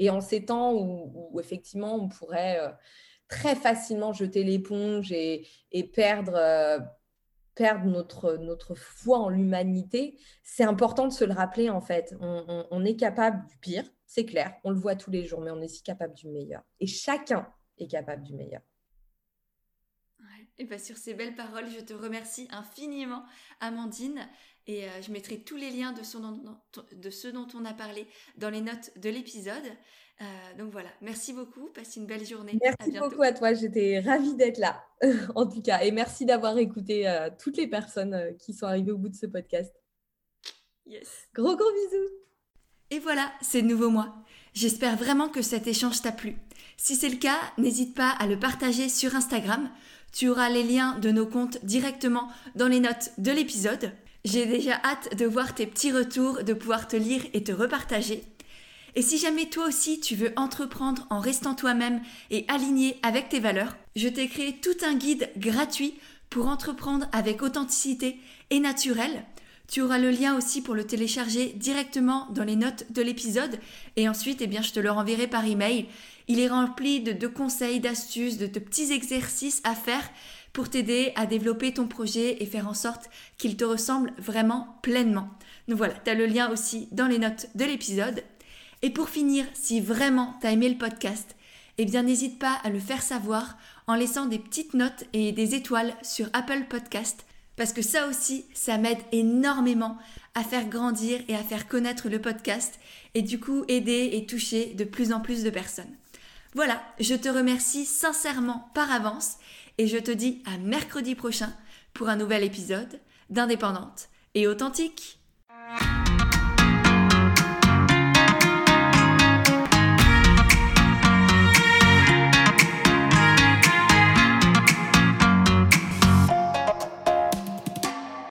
Et en ces temps où, effectivement on pourrait euh, très facilement jeter l'éponge et, perdre, euh, perdre notre, notre foi en l'humanité, c'est important de se le rappeler en fait. On, est capable du pire, c'est clair, on le voit tous les jours, mais on est aussi capable du meilleur. Et chacun est capable du meilleur. Et bien sur ces belles paroles, je te remercie infiniment, Amandine. Et euh, je mettrai tous les liens de, de, ce dont on a parlé dans les notes de l'épisode. Euh, donc voilà, merci beaucoup, passe une belle journée. Merci beaucoup à toi, j'étais ravie d'être là, en tout cas. Et merci d'avoir écouté euh, toutes les personnes qui sont arrivées au bout de ce podcast. Yes. Gros gros bisous. Et voilà, c'est nouveau moi. J'espère vraiment que cet échange t'a plu. Si c'est le cas, n'hésite pas à le partager sur Instagram. Tu auras les liens de nos comptes directement dans les notes de l'épisode. J'ai déjà hâte de voir tes petits retours, de pouvoir te lire et te repartager. Et si jamais toi aussi tu veux entreprendre en restant toi-même et aligné avec tes valeurs, je t'ai créé tout un guide gratuit pour entreprendre avec authenticité et naturel. Tu auras le lien aussi pour le télécharger directement dans les notes de l'épisode et ensuite eh bien je te le renverrai par email. Il est rempli de, de conseils, d'astuces, de petits exercices à faire pour t'aider à développer ton projet et faire en sorte qu'il te ressemble vraiment pleinement. Donc voilà, tu as le lien aussi dans les notes de l'épisode. Et pour finir, si vraiment tu as aimé le podcast, eh bien n'hésite pas à le faire savoir en laissant des petites notes et des étoiles sur Apple Podcast parce que ça aussi, ça m'aide énormément à faire grandir et à faire connaître le podcast et du coup aider et toucher de plus en plus de personnes. Voilà, je te remercie sincèrement par avance et je te dis à mercredi prochain pour un nouvel épisode d'Indépendante et authentique.